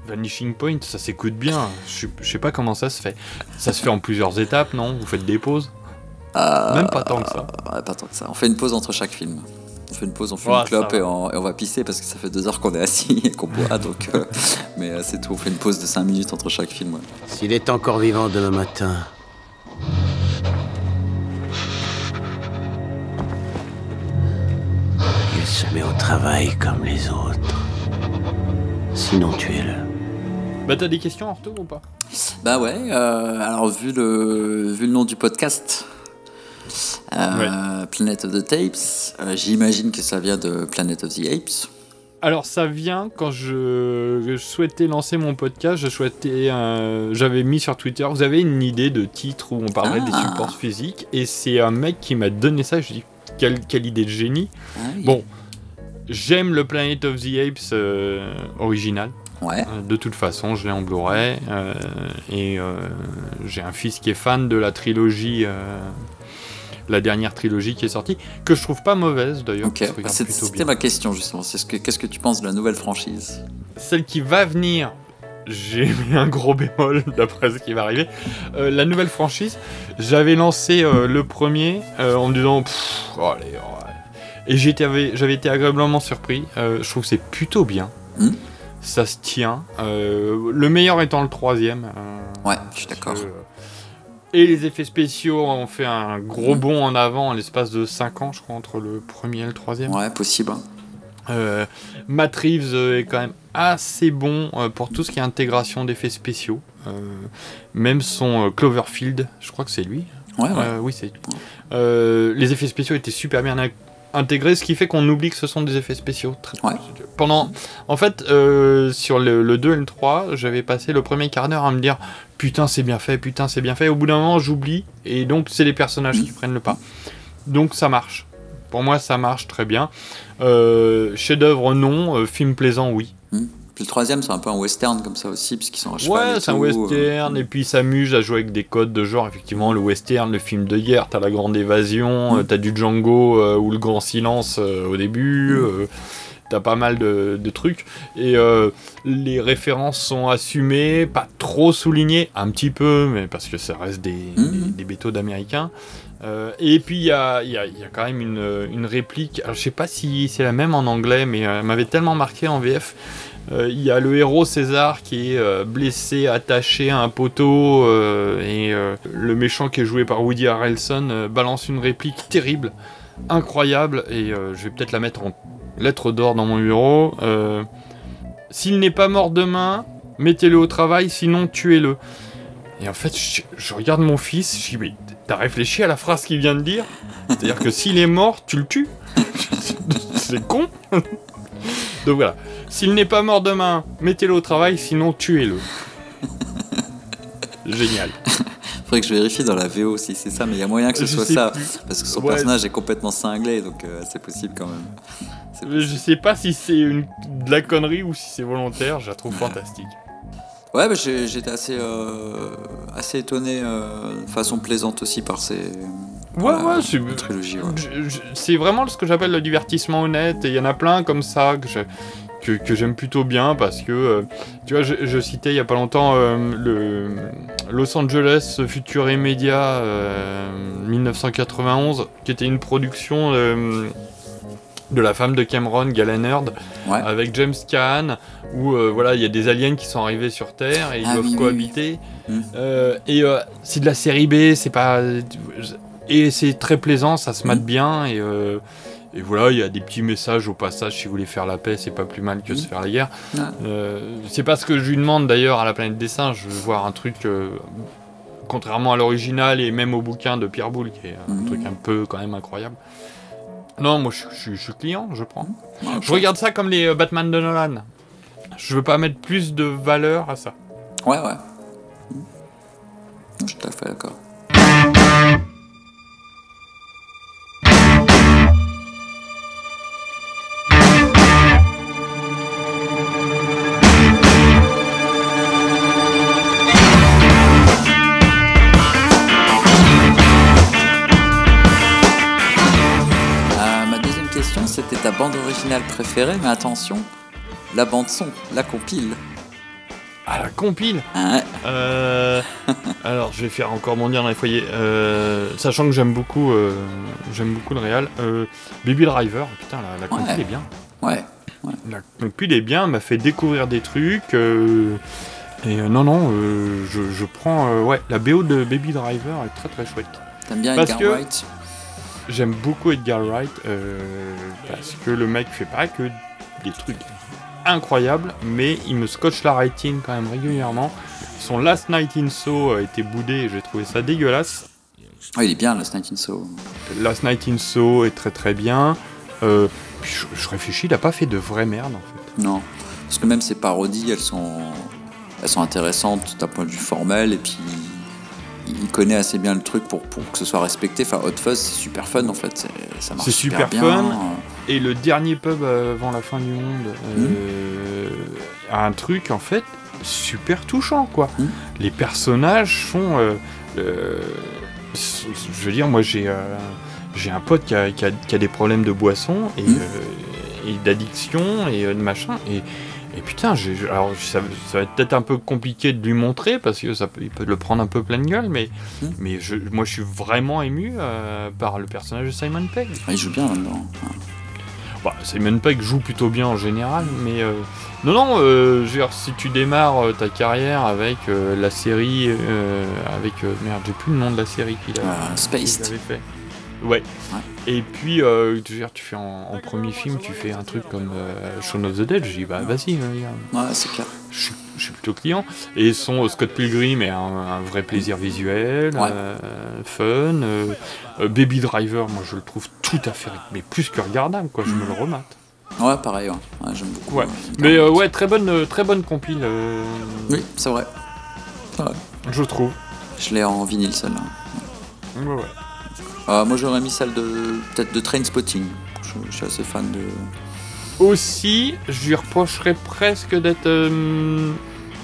Vanishing Point, ça s'écoute bien. Je sais- pas comment ça se fait. Ça se fait en plusieurs étapes, non? Vous faites des pauses? Euh, Même pas tant que ça. Ouais, pas tant que ça. On fait une pause entre chaque film. On fait une pause, on fait Ouais, une clope et on, et on va pisser parce que ça fait deux heures qu'on est assis et qu'on boit. donc, euh, mais euh, c'est tout. On fait une pause de 5 minutes entre chaque film. ouais. S'il est encore vivant demain matin. Il se met au travail comme les autres. Sinon, tuez-le. Bah t'as des questions en retour ou pas? Bah ouais, euh, alors vu le, vu le nom du podcast, euh, Planet of the Tapes, euh, j'imagine que ça vient de Planet of the Apes. Alors ça vient quand je, je souhaitais lancer mon podcast, je souhaitais, euh, j'avais mis sur Twitter, vous avez une idée de titre où on parlerait des Ah. supports physiques? Et c'est un mec qui m'a donné ça, je dis quelle, quelle idée de génie. Ah oui. Bon, j'aime le Planet of the Apes original. Ouais. De toute façon, je l'ai en Blu-ray et j'ai un fils qui est fan de la trilogie. La dernière trilogie qui est sortie, que je trouve pas mauvaise d'ailleurs, Ok, qui se regarde c'est- plutôt c'était ma question justement. C'est ce que, qu'est-ce que tu penses de la nouvelle franchise? Celle qui va venir, j'ai mis un gros bémol d'après ce qui va arriver. Euh, la nouvelle franchise, j'avais lancé euh, le premier euh, en me disant Pff, oh, allez, ouais. et j'étais avec- j'avais été agréablement surpris. Je trouve que c'est plutôt bien. Hmm? Ça se tient. Euh, le meilleur étant le troisième. euh, Ouais, je suis d'accord. Et les effets spéciaux ont fait un gros bond en avant en l'espace de 5 ans, je crois, entre le premier et le troisième. Ouais, possible. Euh, Matt Reeves euh, est quand même assez bon euh, pour tout ce qui est intégration d'effets spéciaux. Euh, même son Cloverfield, je crois que c'est lui. Ouais, ouais. Euh, oui, c'est lui. Les effets spéciaux étaient super bien in- intégrés, ce qui fait qu'on oublie que ce sont des effets spéciaux. Pendant, en fait, euh, sur le, le 2 et le 3, j'avais passé le premier quart d'heure à me dire putain c'est bien fait, putain c'est bien fait. Au bout d'un moment, j'oublie et donc c'est les personnages qui prennent le pas. Donc ça marche. Pour moi, ça marche très bien. Euh, Chef-d'œuvre, non. Euh, film plaisant, oui. Puis le troisième, c'est un peu un western comme ça aussi, puisqu'ils sont à cheval. Ouais, c'est un tout, euh. western, et puis il s'amuse à jouer avec des codes de genre, effectivement, le western, le film de guerre, t'as la grande évasion, euh, t'as du Django euh, ou le grand silence euh, au début, euh, t'as pas mal de, de trucs. Et euh, les références sont assumées, pas trop soulignées, un petit peu, mais parce que ça reste des, des, des bétos d'américains. Euh, et puis il y y y a quand même une, une réplique, alors je sais pas si c'est la même en anglais, mais elle m'avait tellement marqué en VF. Euh, Il y a le héros César qui est euh, blessé, attaché à un poteau, euh, et le méchant qui est joué par Woody Harrelson balance une réplique terrible, incroyable, et je vais peut-être la mettre en lettres d'or dans mon bureau. S'il n'est pas mort demain, mettez-le au travail, sinon tuez-le. Et en fait, je, je regarde mon fils, je dis, mais t'as réfléchi à la phrase qu'il vient de dire? C'est-à-dire que s'il est mort, tu le tues? C'est con Donc voilà. S'il n'est pas mort demain, mettez-le au travail, sinon tuez-le. Génial. Faudrait que je vérifie dans la VO si c'est ça, mais il y a moyen que ce Je soit ça. plus. Parce que son Ouais. personnage est complètement cinglé, donc euh, c'est possible quand même. Je sais pas si c'est une... de la connerie ou si c'est volontaire, je la trouve fantastique. Ouais, bah, j'étais assez, euh, assez étonné euh, de façon plaisante aussi par ces. Ouais, ouais, c'est ouais. vraiment ce que j'appelle le divertissement honnête, et il y en a plein comme ça que je- que, que j'aime plutôt bien parce que, euh, tu vois, je, je citais il y a pas longtemps euh, le Los Angeles Future Media euh, 1991, qui était une production de la femme de Cameron, Galen avec James Caan, où euh, voilà, il y a des aliens qui sont arrivés sur Terre et ils Ah doivent oui, cohabiter. oui. Mm. Euh, et euh, c'est de la série B, c'est pas. Et c'est très plaisant, ça se mate Mm. bien. Et, et voilà, il y a des petits messages au passage. Si vous voulez faire la paix, c'est pas plus mal que se faire la guerre. Ah. C'est pas ce que je lui demande d'ailleurs à la planète des singes. Je veux voir un truc. contrairement à l'original et même au bouquin de Pierre Boulle, qui est un Mm. truc un peu quand même incroyable. Non, moi je, je- je suis client, je prends. Ouais, Je regarde ça comme les euh, Batman de Nolan. Je veux pas mettre plus de valeur à ça. Ouais, ouais. Je suis tout à fait d'accord. Originale préférée, mais attention, la bande son, la compile. Ah, la compile Ouais. Euh, Alors, je vais faire encore mon dire dans les foyers. Euh, sachant que j'aime beaucoup, euh, j'aime beaucoup le. Euh, Baby Driver, putain, la, la compile Ouais. est bien. Ouais. La compile est bien, m'a fait découvrir des trucs. et non, non, je, je prends. ouais, la BO de Baby Driver est très très chouette. T'aimes bien Edgar Wright J'aime beaucoup Edgar Wright euh, parce que le mec fait pas que des trucs incroyables, mais il me scotche la rétine quand même régulièrement. Son Last Night in So a été boudé et j'ai trouvé ça dégueulasse. Ouais, il est bien, Last Night in So. Last Night in So est très très bien. Euh, je, je réfléchis, il a pas fait de vraie merde en fait. Non. Parce que même ces parodies, elles sont, elles sont intéressantes d'un point de vue formel, et puis il connaît assez bien le truc pour, pour que ce soit respecté. Enfin, Hot Fuzz, c'est super fun en fait. c'est- Ça marche C'est super, bien. fun. Et le dernier pub avant la fin du monde, euh, a un truc en fait super touchant quoi. Les personnages sont, euh, euh, je veux dire, moi j'ai euh, j'ai un pote qui a, qui a- qui a des problèmes de boisson et, euh, et d'addiction et euh, de machin et et putain, alors ça, ça va être peut-être un peu compliqué de lui montrer parce que ça peut, il peut le prendre un peu pleine gueule, mais, mais je, moi je suis vraiment ému euh, par le personnage de Simon Pegg. Ah, il joue bien là-dedans. Bah, Simon Pegg joue plutôt bien en général, mais euh, non, non, euh, je veux dire, si tu démarres euh, ta carrière avec euh, la série, euh, avec euh, merde, j'ai plus le nom de la série qu'il a, Spaced. qu'il avait fait. Ouais. Et puis, euh, tu, fais en, en premier film, tu fais un truc comme euh, Shaun of the Dead. Je dis, bah vas-y, regarde. Ouais, c'est clair. Je, suis- je suis plutôt client. Et son euh, Scott Pilgrim est un, un vrai plaisir visuel, Ouais. euh, fun. Baby Driver, moi je le trouve tout à fait, mais plus que regardable, quoi. Je me le remate. Ouais, pareil, ouais. Ouais, j'aime beaucoup. Ouais. Mais ouais, très bonne, très bonne compile. Oui, c'est vrai. Je trouve. Je l'ai en vinyle celle-là. Ouais, ouais. Euh, moi j'aurais mis celle de peut-être de Trainspotting. Je, je suis assez fan de. Aussi, je lui reprocherais presque d'être euh,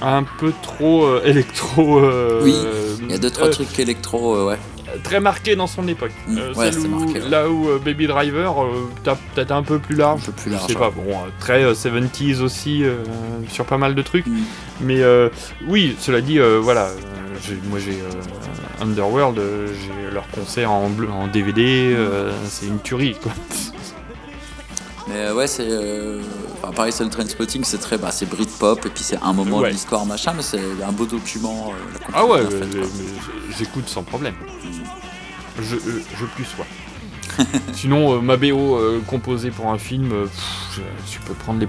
un peu trop euh, électro. euh, Oui, il y a deux trois trucs électro, ouais. très marqué dans son époque. Mm, ouais, où- marqué, ouais. Là où Baby Driver, t'as peut-être un peu plus large. Un peu plus Je large, sais ouais. pas, bon, très euh, 70s aussi sur pas mal de trucs. Mm. Mais oui, cela dit, voilà, moi j'ai Underworld, euh, j'ai leur concert en, bleu, en DVD, euh, c'est une tuerie quoi. Mais euh, ouais, c'est. euh, enfin, pareil, c'est le Trainspotting, c'est très. Bah, c'est Britpop, et puis c'est un moment Ouais. de l'histoire, machin, mais c'est un beau document. euh, la Ah ouais, j'écoute sans problème. Je, je, je plus sois. Sinon, euh, ma BO composée pour un film, pff, je- tu peux prendre les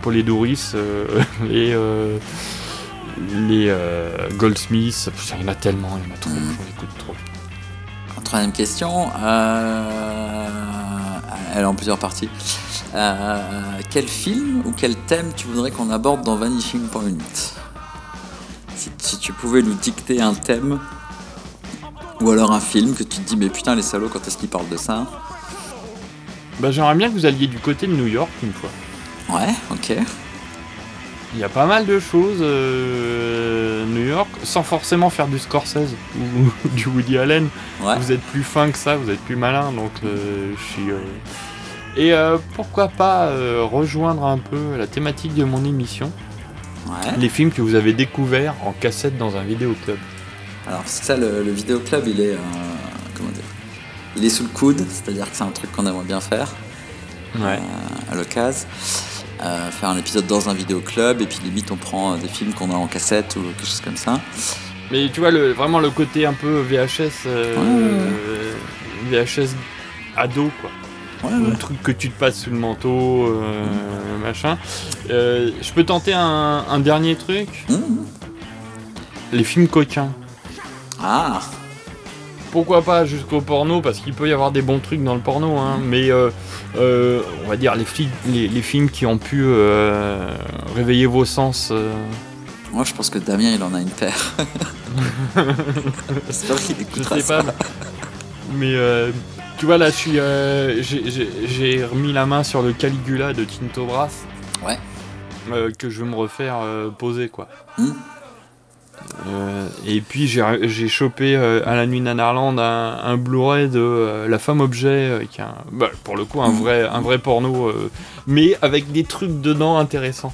euh, les, euh, les euh, Goldsmiths, il y en a tellement, il y en a trop, j'en écoute trop. Troisième question. euh, Elle est en plusieurs parties. Euh, quel film ou quel thème tu voudrais qu'on aborde dans Vanishing Point? Si, si tu pouvais nous dicter un thème ou alors un film que tu te dis mais putain les salauds quand est-ce qu'ils parlent de ça? Bah, J'aimerais bien que vous alliez du côté de New York une fois. Ouais, ok. Il y a pas mal de choses euh, New York, sans forcément faire du Scorsese ou du Woody Allen. Ouais. Vous êtes plus fin que ça, vous êtes plus malin, donc euh, je suis. euh, Et euh, pourquoi pas rejoindre un peu la thématique de mon émission, Ouais. les films que vous avez découverts en cassette dans un vidéoclub. Alors ça le, le vidéoclub il est comment dire il est sous le coude, c'est-à-dire que c'est un truc qu'on aimerait bien faire Ouais. à l'occasion. Euh, faire un épisode dans un vidéoclub et puis limite on prend euh, des films qu'on a en cassette ou quelque chose comme ça. Mais tu vois, le, vraiment le côté un peu VHS, euh, VHS ado, quoi. Le truc que tu te passes sous le manteau, euh, machin. Je peux tenter un, un dernier truc Les films coquins. Ah Pourquoi pas jusqu'au porno, parce qu'il peut y avoir des bons trucs dans le porno, hein, mais euh, euh, on va dire les, les, les films qui ont pu euh, réveiller vos sens. euh, Moi je pense que Damien il en a une paire. J'espère qu'il Je écoutera sais pas. Mais euh, tu vois, là, je euh, j'ai- remis la main sur le Caligula de Tinto Brass. Ouais. Que je veux me refaire poser, quoi. Hmm. Euh, et puis j'ai chopé euh, à la nuit Nanarland un, un Blu-ray de euh, La femme objet, qui est un- bah, pour le coup un vrai, un vrai porno, mais avec des trucs dedans intéressants.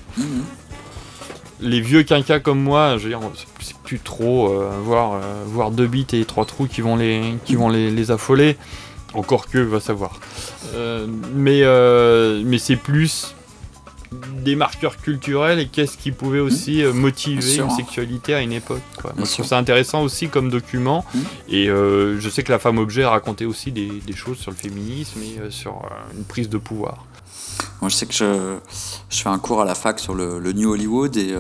Les vieux quinquas comme moi, je veux dire, c'est- plus trop voir, voir deux bits et trois trous qui vont les, qui vont les, les affoler. Encore que, va savoir. Mais mais c'est plus des marqueurs culturels et qu'est-ce qui pouvait aussi euh, motiver une sexualité à une époque. quoi. Bien Moi, je trouve ça intéressant aussi comme document. Et euh, je sais que la femme objet a raconté aussi des, des choses sur le féminisme et euh, sur euh, une prise de pouvoir. Moi, je sais que je, je fais un cours à la fac sur le, le New Hollywood et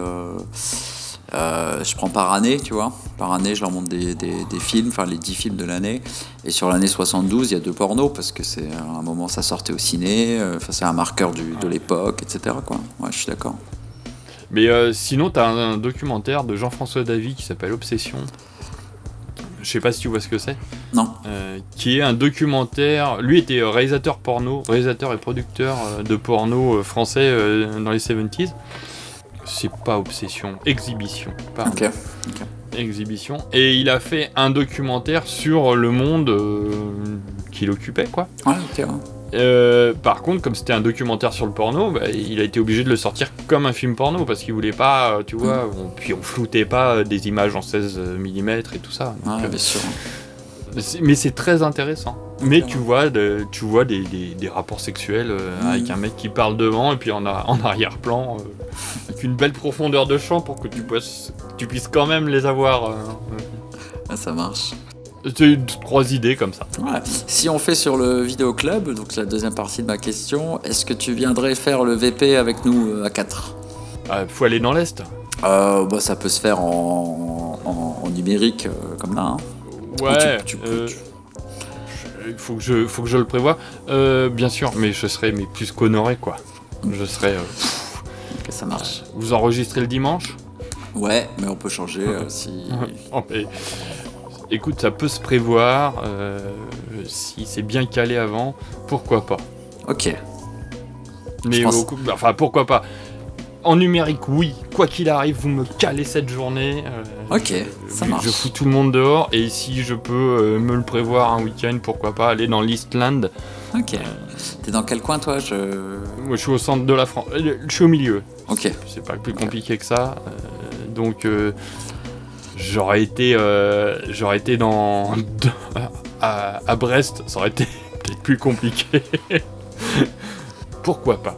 euh, euh, je prends par année, tu vois. Par année, je leur montre des, des- des films, enfin les 10 films de l'année. Et sur l'année 72, il y a deux pornos parce que c'est à un moment ça sortait au ciné, euh, c'est un marqueur du- de l'époque, etc. Quoi. Ouais, je suis d'accord. Mais euh, sinon, tu as un, un documentaire de Jean-François Davy qui s'appelle Obsession. Je sais pas si tu vois ce que c'est. Non. Euh, qui est un documentaire. Lui était euh, réalisateur porno, réalisateur et producteur euh, de porno euh, français euh, dans les 70s. C'est pas Obsession, Exhibition. pardon. Exhibition. Et il a fait un documentaire sur le monde euh, qu'il occupait, quoi. Ouais. Euh, par contre, comme c'était un documentaire sur le porno, bah, il a été obligé de le sortir comme un film porno parce qu'il voulait pas, euh, tu vois, on- puis on floutait pas euh, des images en 16 mm et tout ça. Donc, Ouais, bien sûr. Mais c'est très intéressant. Mais tu vois, de- tu vois des, des- des rapports sexuels euh, Mhm. avec un mec qui parle devant et puis en, a- en arrière-plan, euh, avec une belle profondeur de champ pour que tu puisses, tu puisses quand même les avoir. euh, Ah, ça marche. C'est trois idées comme ça. Ouais. Si on fait sur le vidéoclub, donc c'est la deuxième partie de ma question, est-ce que tu viendrais faire le VP avec nous euh, à 4 Ah, faut aller dans l'Est. euh, bah, Ça peut se faire en, en- en numérique euh, comme là. hein. Ouais, Ou tu- tu peux- euh, il faut que je, faut que je le prévoie. Euh, bien sûr, mais je serai mais plus qu'honoré quoi. Je serai. euh, Ok, ça marche. vous enregistrez le dimanche Ouais, mais on peut changer euh, si. Oh, mais, Écoute, ça peut se prévoir. euh, si c'est bien calé avant, pourquoi pas. Ok. Mais pense- au coup- enfin, pourquoi pas en numérique, oui. Quoi qu'il arrive, vous me calez cette journée. euh, Ok, je- ça marche. Je fous tout le monde dehors. Et si je peux euh, me le prévoir un week-end, pourquoi pas aller dans l'Eastland. Ok. T'es dans quel coin toi? Je... Moi, je suis au centre de la France. Euh, Je suis au milieu. Ok. C'est pas plus compliqué que ça. Euh, donc, euh, j'aurais été, euh, j'aurais été dans à, à Brest. Ça aurait été peut-être plus compliqué. pourquoi pas?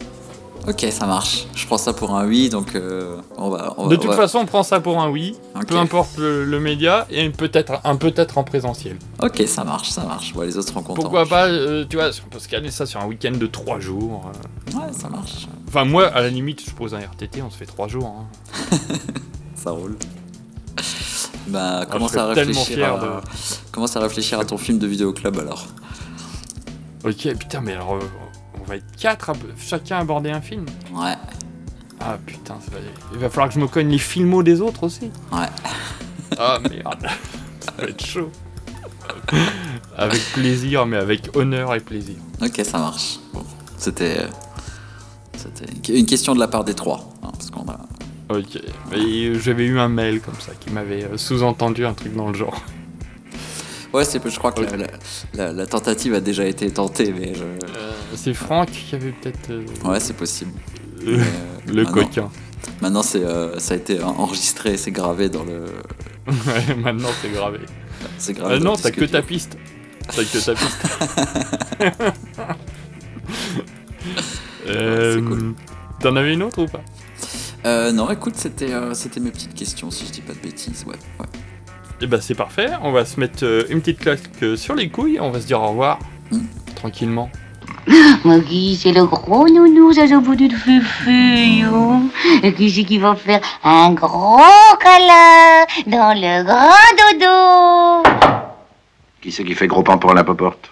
Ok, ça marche. Je prends ça pour un oui, donc euh, on va. on De toute on va- façon, on prend ça pour un oui, peu importe le, le média, et peut-être un peut-être en présentiel. Ok, ça marche, ça marche. Bon, les autres seront contents. Pourquoi pas, euh, tu vois, on peut se caler ça sur un week-end de 3 jours. euh. Ouais, ça marche. Enfin, moi, à la limite, je pose un RTT, on se fait 3 jours. hein. Ça roule. Bah, je commence à tellement réfléchir. fier À... de- Commence à réfléchir à ton film de vidéoclub alors. Ok, putain, mais alors, euh, va être 4 à chacun aborder un film Ouais. Ah putain, ça va... il va falloir que je me cogne les filmos des autres aussi. Ouais. Ah merde, ça va être chaud. avec plaisir, mais avec honneur et plaisir. Ok, ça marche. Bon, c'était. C'était une question de la part des trois. hein, parce qu'on a. Ok, mais j'avais eu un mail comme ça qui m'avait euh, sous-entendu un truc dans le genre. Ouais, c'est je crois que la, la- la- la tentative a déjà été tentée, mais je. Euh, C'est Franck qui avait peut-être. euh, Ouais, c'est possible. Euh, euh, le maintenant- coquin. Maintenant, c'est, euh, ça a été enregistré, c'est gravé dans le. ouais, maintenant c'est gravé. C'est gravé. Le t'as que ta piste. T'as que ta piste. Euh, T'en avais une autre ou pas? Euh, non, écoute, c'était, euh, c'était mes petites questions, si je dis pas de bêtises, ouais. ouais. Eh ben c'est parfait, on va se mettre euh, une petite claque euh, sur les couilles, on va se dire au revoir. Hmm. Tranquillement. Maggie, c'est le gros nounou, ça au bout du fufu. Et qui c'est qui va faire un gros câlin dans le grand dodo? Qui c'est qui fait gros pan pour la poporte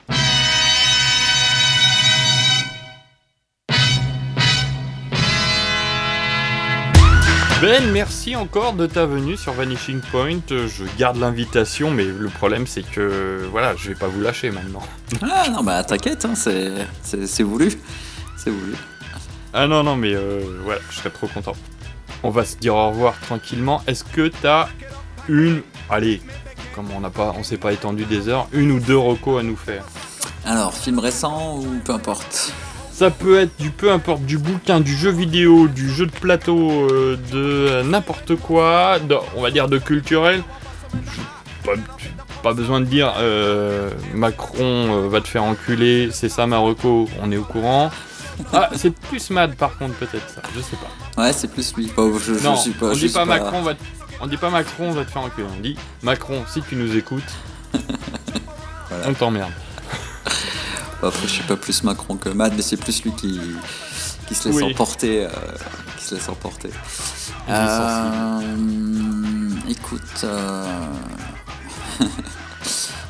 Ben, merci encore de ta venue sur Vanishing Point. Euh, Je garde l'invitation, mais le problème c'est que voilà, je vais pas vous lâcher maintenant. Ah non, bah t'inquiète, hein, c'est, voulu. C'est voulu. Ah non, non, mais euh, voilà, je serais trop content. On va se dire au revoir tranquillement. Est-ce que t'as une. Allez, comme on n'a pas, on s'est pas étendu des heures, une ou deux recos à nous faire? Alors, film récent ou peu importe? Ça peut être du peu importe, du bouquin, du jeu vidéo, du jeu de plateau, euh, de euh, n'importe quoi, de- on va dire de culturel. Pas, pas besoin de dire euh, Macron va te faire enculer, c'est ça Marocco, on est au courant. Ah, c'est plus Mad par contre peut-être ça, je sais pas. Ouais, c'est plus lui. Je, je non, suis pas. on dit pas, Macron va te- on dit pas Macron va te faire enculer, on dit Macron si tu nous écoutes, on t'emmerde. Après, je suis pas plus Macron que Mad, mais c'est plus lui qui, qui se laisse Oui. emporter. euh, qui se laisse emporter. Euh, écoute. euh,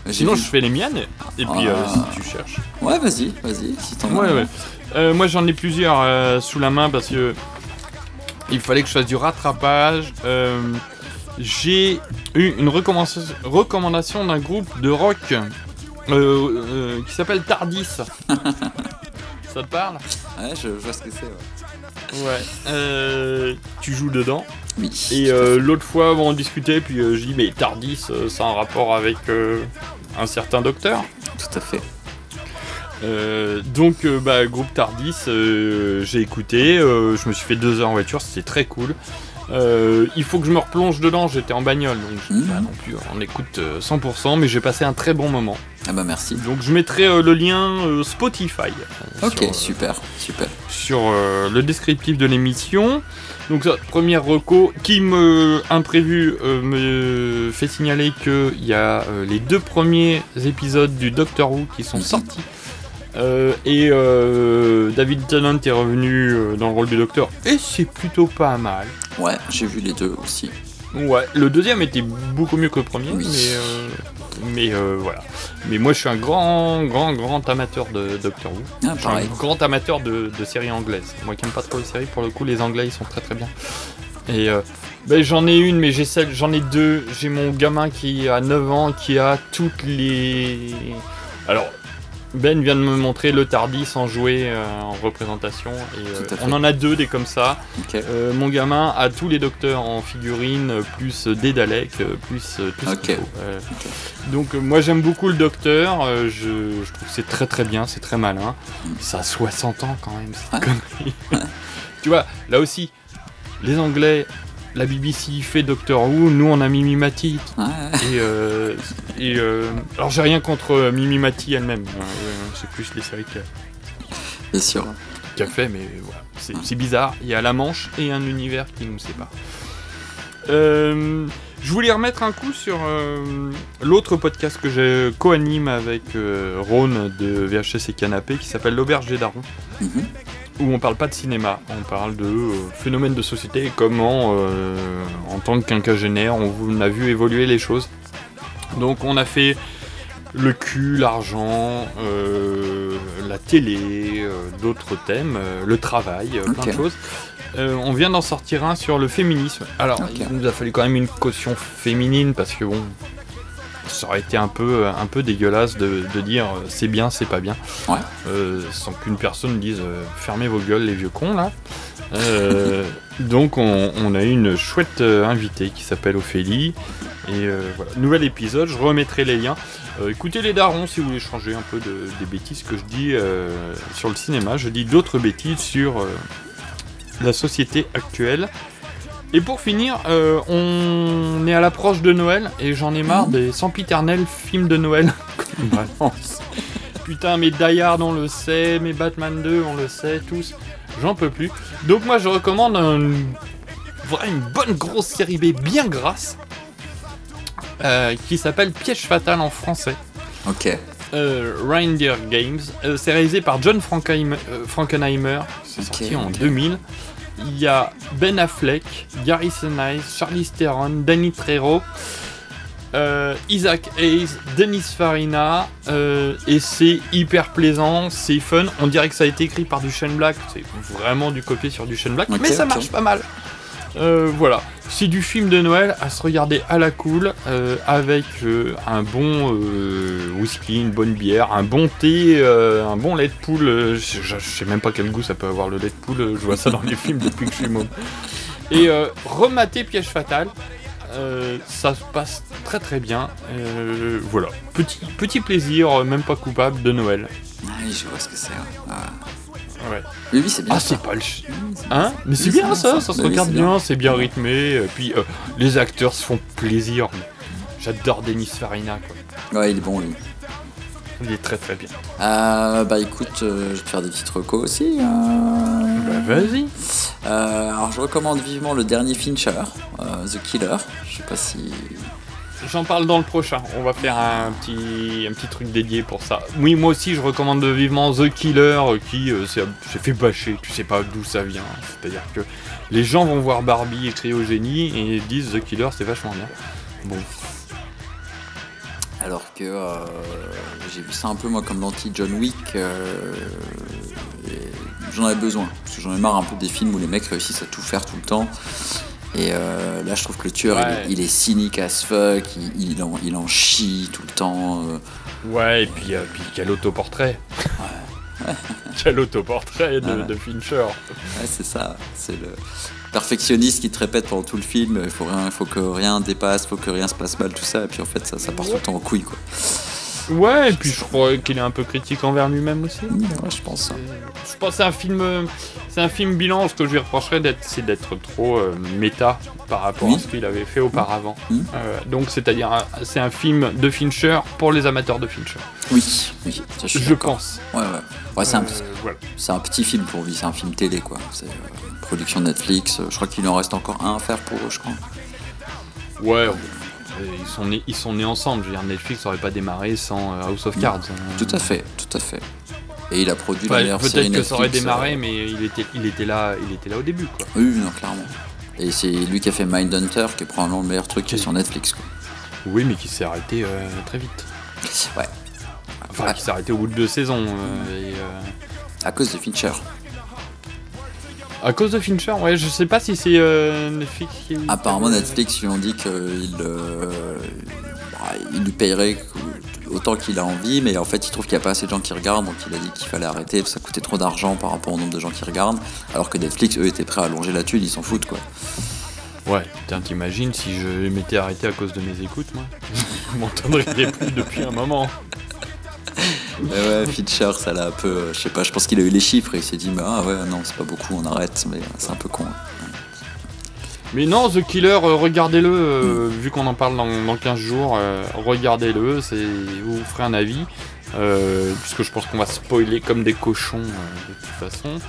Sinon vu- je fais les miennes et puis euh, Ah. si tu cherches. Ouais, vas-y, vas-y. Si t'en as Ouais, un. ouais. Euh, moi j'en ai plusieurs euh, sous la main parce que il fallait que je fasse du rattrapage. J'ai eu une recommandation d'un groupe de rock euh, euh, qui s'appelle Tardis. Ça te parle Ouais, je, je vois ce que c'est. Ouais. Ouais. Euh, tu joues dedans. Oui. Et euh, l'autre fois, on discutait, puis euh, je dis, mais Tardis, ça a un rapport avec un certain docteur. Tout à fait. Euh, donc, euh, bah, groupe Tardis, euh, j'ai écouté, je me suis fait deux heures en voiture, c'était très cool. Euh, il faut que je me replonge dedans, j'étais en bagnole, donc je pas non plus, on écoute euh, 100%, mais j'ai passé un très bon moment. Ah bah merci. Donc je mettrai euh, le lien euh, Spotify. euh, Ok, sur, euh, super, super. sur euh, le descriptif de l'émission. Donc ça, première reco qui me imprévu euh, me fait signaler que il y a euh, les deux premiers épisodes du Doctor Who qui sont sortis. Euh, et euh, David Tennant est revenu euh, dans le rôle du Docteur et c'est plutôt pas mal. Ouais, j'ai vu les deux aussi. Ouais, le deuxième était beaucoup mieux que le premier, Oui. mais mais voilà. Mais moi, je suis un grand, grand, grand amateur de Doctor Who. Ah, je suis un grand amateur de, de séries anglaises. Moi qui aime pas trop les séries, pour le coup, les anglais ils sont très très bien. Et ben, j'en ai une, mais j'ai celle, j'en ai deux. J'ai mon gamin qui a 9 ans, qui a toutes les. Alors, Ben vient de me montrer le Tardis en jouet euh, en représentation. Et, euh, on en a deux des comme ça. Euh, mon gamin a tous les docteurs en figurine, plus des Daleks, plus tout ce qu'il Ok. faut. Euh, Donc moi j'aime beaucoup le docteur, je, je trouve que c'est très très bien, c'est très malin. Ça a 60 ans quand même, cette connerie. tu vois, là aussi, les Anglais, la BBC fait Doctor Who, nous on a Mimi Mati. Et, euh, et euh, alors j'ai rien contre euh, Mimi Mati elle-même, hein, c'est plus les séries qu'elle Bien sûr. fait, mais voilà, c'est bizarre. Il y a la Manche et un univers qui nous sépare. Euh, je voulais remettre un coup sur euh, l'autre podcast que je co-anime avec euh, Rhône de VHS et Canapé qui s'appelle L'Auberge des Darons. Où on parle pas de cinéma, on parle de euh, phénomènes de société et comment, euh, en tant que quinquagénaire, on, on a vu évoluer les choses. Donc on a fait le cul, l'argent, euh, la télé, d'autres thèmes, le travail, plein de choses. On vient d'en sortir un sur le féminisme. Alors, il nous a fallu quand même une caution féminine parce que bon, ça aurait été un peu, un peu dégueulasse de, de dire euh, c'est bien, c'est pas bien. Euh, sans qu'une personne dise euh, fermez vos gueules, les vieux cons là. Euh, donc, on, on a eu une chouette euh, invitée qui s'appelle Ophélie. Et euh, voilà, nouvel épisode, je remettrai les liens. Euh, écoutez les darons si vous voulez changer un peu de- des bêtises que je dis euh, sur le cinéma. Je dis d'autres bêtises sur euh, la société actuelle. Et pour finir, euh, on est à l'approche de Noël et j'en ai marre des sempiternels films de Noël balance. Putain, mes Die Hard, on le sait, mes Batman 2, on le sait, tous. J'en peux plus. Donc moi, je recommande un, vrai, une bonne grosse série B bien grasse euh, qui s'appelle Piège fatal en français. Ok. Euh, Reindeer Games. Euh, c'est réalisé par John Frankenheimer. euh, Frankenheimer. C'est sorti en ok. 2000. Il y a Ben Affleck, Gary Sinise, Charlize Theron, Danny Trejo, euh, Isaac Hayes, Denis Farina, euh, et c'est hyper plaisant, c'est fun. On dirait que ça a été écrit par du Shane Black, c'est vraiment du copier sur du Shane Black, mais ça marche pas mal. Euh, voilà, c'est du film de Noël à se regarder à la cool, euh, avec euh, un bon whisky, une bonne bière, un bon thé, un bon lait de poule. je, sais même pas quel goût ça peut avoir le lait de poule, je vois ça dans les films depuis que je suis môme. Et remater Piège Fatal, ça se passe très très bien. Voilà, petit, petit plaisir, même pas coupable, de Noël. Je vois ce que c'est. Ah. Ouais. Oui, oui, c'est bien. Ah, c'est pas le Hein Mais c'est bien c'est ça, bien ça ça. se regarde c'est bien, bien. c'est bien rythmé. Et puis euh, les acteurs se font plaisir. J'adore Denis Farina, quoi. Ouais, il est bon, lui. Il est très très bien. Euh, bah écoute, euh, je vais te faire des petites recos aussi. euh. Bah vas-y. Euh, alors je recommande vivement le dernier Fincher, euh, The Killer. Je sais pas si. J'en parle dans le prochain. On va faire un petit, un petit truc dédié pour ça. Oui, moi aussi, je recommande vivement The Killer, euh, qui euh, s'est s'est fait bâcher. Tu sais pas d'où ça vient. C'est-à-dire que les gens vont voir Barbie et crier au génie et disent The Killer, c'est vachement bien. Bon. Alors que euh, j'ai vu ça un peu moi comme l'anti-John Wick. euh, j'en avais besoin. Parce que j'en ai marre un peu des films où les mecs réussissent à tout faire tout le temps. Et euh, là, je trouve que le tueur, il est- Ouais. il, est, cynique as fuck, il, il en, il en chie tout le temps. euh. Ouais, et puis, euh, puis quel autoportrait Quel autoportrait de, Ouais. de Fincher Ouais, c'est ça. C'est le perfectionniste qui te répète pendant tout le film il faut, rien, faut que rien dépasse, faut que rien se passe mal, tout ça. Et puis en fait, ça, ça part tout le temps en couille, quoi. Ouais, et puis je crois qu'il est un peu critique envers lui-même aussi. Ouais, je pense. Je pense que c'est un film, c'est un film bilan. Ce que je lui reprocherais, d'être, c'est d'être trop euh, méta par rapport à ce qu'il avait fait auparavant. Euh, donc, c'est-à-dire, c'est un film de Fincher pour les amateurs de Fincher. Oui, oui, ça, suis Je pense. Ouais, ouais. Ouais, c'est un, Euh, voilà. un petit film pour lui, c'est un film télé, quoi. C'est production Netflix. Je crois qu'il en reste encore un à faire pour eux, je crois. Ouais. euh, Ils sont, nés, ils sont nés ensemble. Je veux dire, Netflix n'aurait pas démarré sans euh, House of Cards. hein. Tout à fait, tout à fait. Et il a produit Enfin, la meilleure série peut-être que ça aurait Netflix, démarré, euh, mais il était, il était là, il était là au début, quoi. Oui, non, clairement. Et c'est lui qui a fait Mindhunter, qui est probablement le meilleur truc qui est sur Netflix, quoi. Oui, mais qui s'est arrêté euh, très vite. Ouais. Enfin, qui s'est arrêté au bout de deux saisons. euh, et, euh, À cause de Fincher. À cause de Fincher, ouais, je sais pas si c'est euh, Netflix qui. Apparemment, Netflix lui ont dit qu'il euh, bah, il lui payerait autant qu'il a envie, mais en fait, il trouve qu'il n'y a pas assez de gens qui regardent, donc il a dit qu'il fallait arrêter, ça coûtait trop d'argent par rapport au nombre de gens qui regardent, alors que Netflix, eux, étaient prêts à allonger la thune, ils s'en foutent, quoi. Ouais, putain, t'imagines si je m'étais arrêté à cause de mes écoutes, moi? Vous m'entendriez plus depuis un moment. Mais ouais, Fincher, ça l'a un peu. euh, Je sais pas, je pense qu'il a eu les chiffres et il s'est dit, bah ah ouais, non, c'est pas beaucoup, on arrête, mais c'est un peu con. hein. Mais non, The Killer, euh, regardez-le, euh, vu qu'on en parle dans, dans 15 jours, euh, regardez-le, c'est vous vous ferez un avis, euh, puisque je pense qu'on va spoiler comme des cochons de toute façon.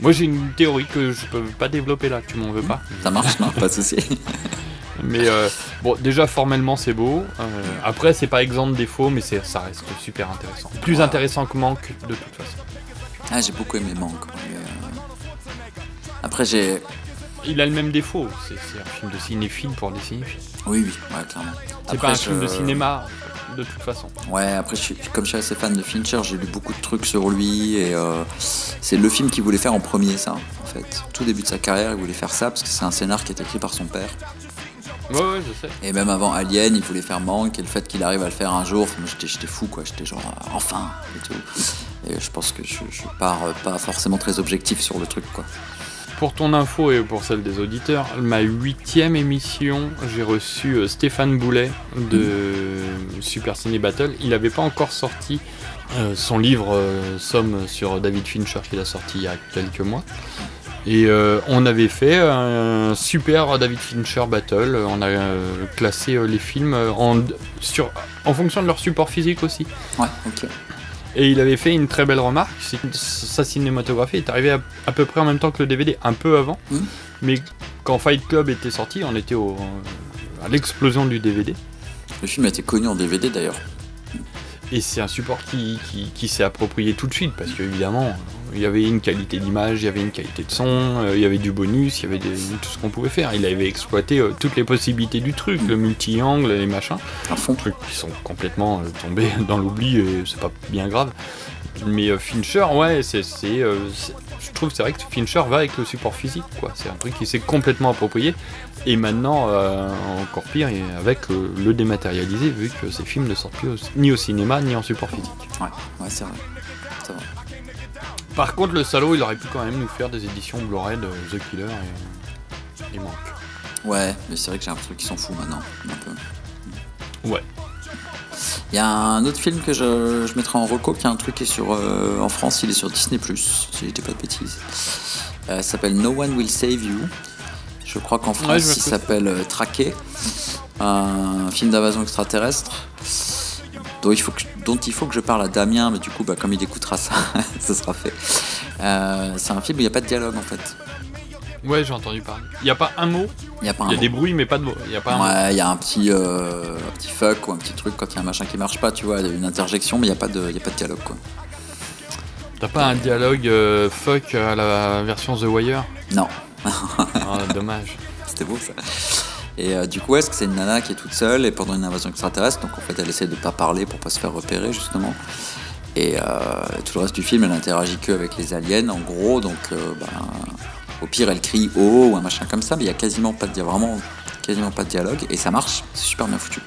Moi j'ai une théorie que je peux pas développer là, tu m'en veux pas Ça marche, non Pas de souci. Mais euh, bon, déjà formellement c'est beau, euh, après c'est pas exempt de défauts, mais c'est- ça reste super intéressant. Plus intéressant que Manque de toute façon. Ah, j'ai beaucoup aimé Manque. euh, Après, j'ai. Il a le même défaut, c'est un film de cinéphile pour les cinéphiles. Oui, oui, ouais, clairement. C'est pas un je- film de cinéma, de toute façon. Ouais, après, je suis- comme je suis assez fan de Fincher, j'ai lu beaucoup de trucs sur lui et euh, c'est le film qu'il voulait faire en premier, ça, en fait. Tout début de sa carrière, il voulait faire ça parce que c'est un scénar qui est écrit par son père. Ouais, ouais, je sais. Et même avant Alien, il voulait faire Manque et le fait qu'il arrive à le faire un jour, enfin, moi, j'étais, j'étais fou, quoi. J'étais genre, euh, enfin, et tout. Et je pense que je, je pars euh, pas forcément très objectif sur le truc, quoi. Pour ton info et pour celle des auditeurs, ma huitième émission, j'ai reçu euh, Stéphane Boulet de Super Ciné Battle. Il n'avait pas encore sorti euh, son livre euh, Somme sur David Fincher qu'il a sorti il y a quelques mois. Et on avait fait un super David Fincher Battle. On a classé les films en, sur, en fonction de leur support physique aussi. Ouais, ok. Et il avait fait une très belle remarque, c'est que sa cinématographie est arrivée à, à peu près en même temps que le DVD, un peu avant. Mais quand Fight Club était sorti, on était au, à l'explosion du DVD. Le film a été connu en DVD d'ailleurs. Et c'est un support qui, qui, qui s'est approprié tout de suite, parce qu'évidemment, il y avait une qualité d'image, il y avait une qualité de son, euh, il y avait du bonus, il y avait des- tout ce qu'on pouvait faire. Il avait exploité euh, toutes les possibilités du truc, le multi-angle, les machins. À fond. Trucs qui sont complètement euh, tombés dans l'oubli et c'est pas bien grave. Mais Fincher, ouais, c'est, c'est, c'est- je trouve c'est vrai que Fincher va avec le support physique, quoi. C'est un truc qui s'est complètement approprié. Et maintenant, euh, encore pire, et avec euh, le dématérialisé, vu que ces films ne sortent plus au- ni au cinéma ni en support physique. Ouais, ouais. C'est vrai. Par contre, le salaud, il aurait pu quand même nous faire des éditions Blu-ray de The Killer et, et Manque. Ouais, mais c'est vrai que j'ai l'impression qu'ils s'en fout maintenant, un peu. Ouais. Il y a un autre film que je, je mettrai en reco, qui est un truc qui est sur, euh, en France, il est sur Disney+, si je dis pas de bêtises. Euh, ça s'appelle No One Will Save You. Je crois qu'en France, Ouais, il s'appelle euh, Traqué, un film d'invasion extraterrestre dont il, faut que, je- dont il faut que je parle à Damien, mais du coup, bah, comme il écoutera ça, ça sera fait. Euh, c'est un film où il n'y a pas de dialogue en fait. Ouais, j'ai entendu parler. Il n'y a pas un mot Il y a pas un y a mot. des bruits, mais pas de mots. Il y a pas. Ouais, il y a un petit, euh, un petit fuck ou un petit truc quand il y a un machin qui marche pas, tu vois, il y a une interjection, mais il n'y a, pas de- il y a pas de dialogue quoi. T'as pas un dialogue euh, fuck à la version The Wire Non. Ah, dommage. C'était beau ça. Et euh, du coup, c'est que c'est une nana qui est toute seule et pendant une invasion extraterrestre, donc en fait elle essaie de pas parler pour pas se faire repérer justement. Et euh, tout le reste du film, elle interagit que avec les aliens en gros, donc euh, ben, au pire elle crie oh ou un machin comme ça, mais il y a quasiment pas de vraiment quasiment pas de dialogue et ça marche, c'est super bien foutu.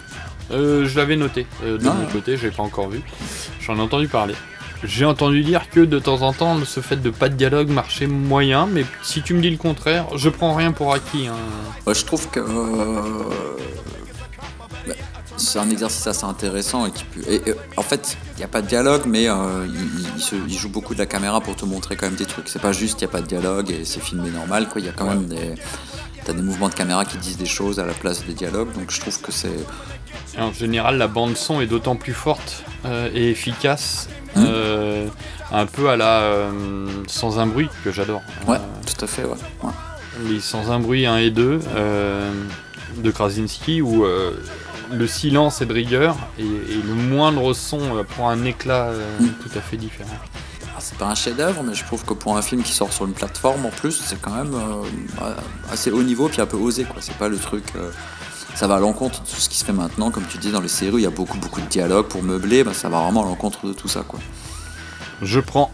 Je l'avais noté de Ah. mon côté, je l'ai pas encore vu. J'en ai entendu parler. J'ai entendu dire que de temps en temps, ce fait de pas de dialogue marchait moyen, mais si tu me dis le contraire, je prends rien pour acquis. hein. Je trouve que euh, bah, c'est un exercice assez intéressant et qui peut. et, et, en fait, il n'y a pas de dialogue, mais euh, il, il- il se- il joue beaucoup de la caméra pour te montrer quand même des trucs. C'est pas juste il n'y a pas de dialogue et c'est filmé normal. Quoi, il y a quand même des. T'as des mouvements de caméra qui disent des choses à la place des dialogues, donc je trouve que c'est. Et en général, la bande son est d'autant plus forte euh, et efficace, Mmh. euh, un peu à la euh, Sans un bruit que j'adore. Ouais, tout à fait, ouais. ouais. les Sans un bruit 1 et 2 euh, de Krasinski où le silence est de rigueur et, et le moindre son prend un éclat euh, tout à fait différent. Ah, C'est pas un chef-d'œuvre, mais je trouve que pour un film qui sort sur une plateforme en plus, c'est quand même bah, assez haut niveau puis un peu osé quoi. C'est pas le truc. Ça va à l'encontre de tout ce qui se fait maintenant, comme tu dis dans les séries, il y a beaucoup beaucoup de dialogues pour meubler, bah, ça va vraiment à l'encontre de tout ça quoi. Je prends.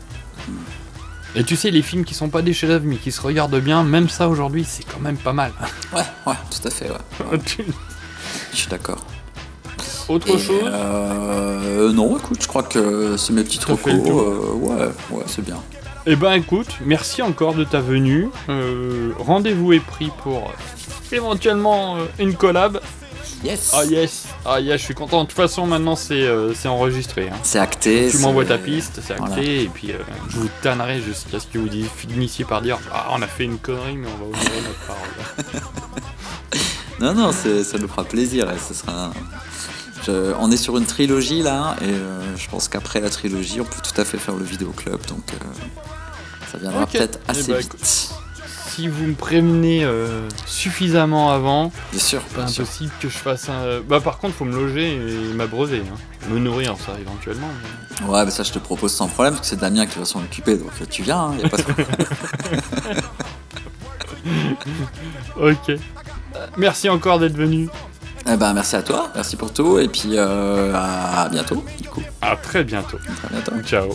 Et tu sais, les films qui sont pas des chefs-d'œuvre mais qui se regardent bien, même ça aujourd'hui, c'est quand même pas mal. Ouais, ouais, tout à fait, ouais. Je suis d'accord. Autre Et, chose euh, Non, écoute, je crois que c'est mes fait recos. euh, ouais, ouais, c'est bien. Eh ben écoute, merci encore de ta venue. Euh, Rendez-vous est pris pour éventuellement euh, une collab. Yes. Ah yes, ah yes, je suis content. De toute façon, maintenant c'est euh, c'est enregistré. hein. C'est acté. Tu m'envoies ta piste, c'est acté, Voilà. et puis euh, je vous tannerai jusqu'à ce que vous finissiez par dire Ah, on a fait une connerie, mais on va honorer notre parole. Non, non, ça nous fera plaisir. et ce sera. je- on est sur une trilogie là, et euh, je pense qu'après la trilogie, on peut tout à fait faire le vidéoclub, donc euh, ça viendra peut-être Eh assez ben, vite. écoute, Si vous me prévenez euh, suffisamment avant, Bien sûr, pas bien sûr. impossible que je fasse un. Bah, par contre, faut me loger et m'abreuver. Hein. Me nourrir, ça éventuellement. mais- Ouais, mais ça je te propose sans problème, parce que c'est Damien qui va s'en occuper, donc euh, tu viens, hein, y a pas de ok. Euh, Merci encore d'être venu. Eh ben, merci à toi, merci pour tout, et puis euh, à bientôt. Du coup. À très bientôt. À bientôt. Ciao.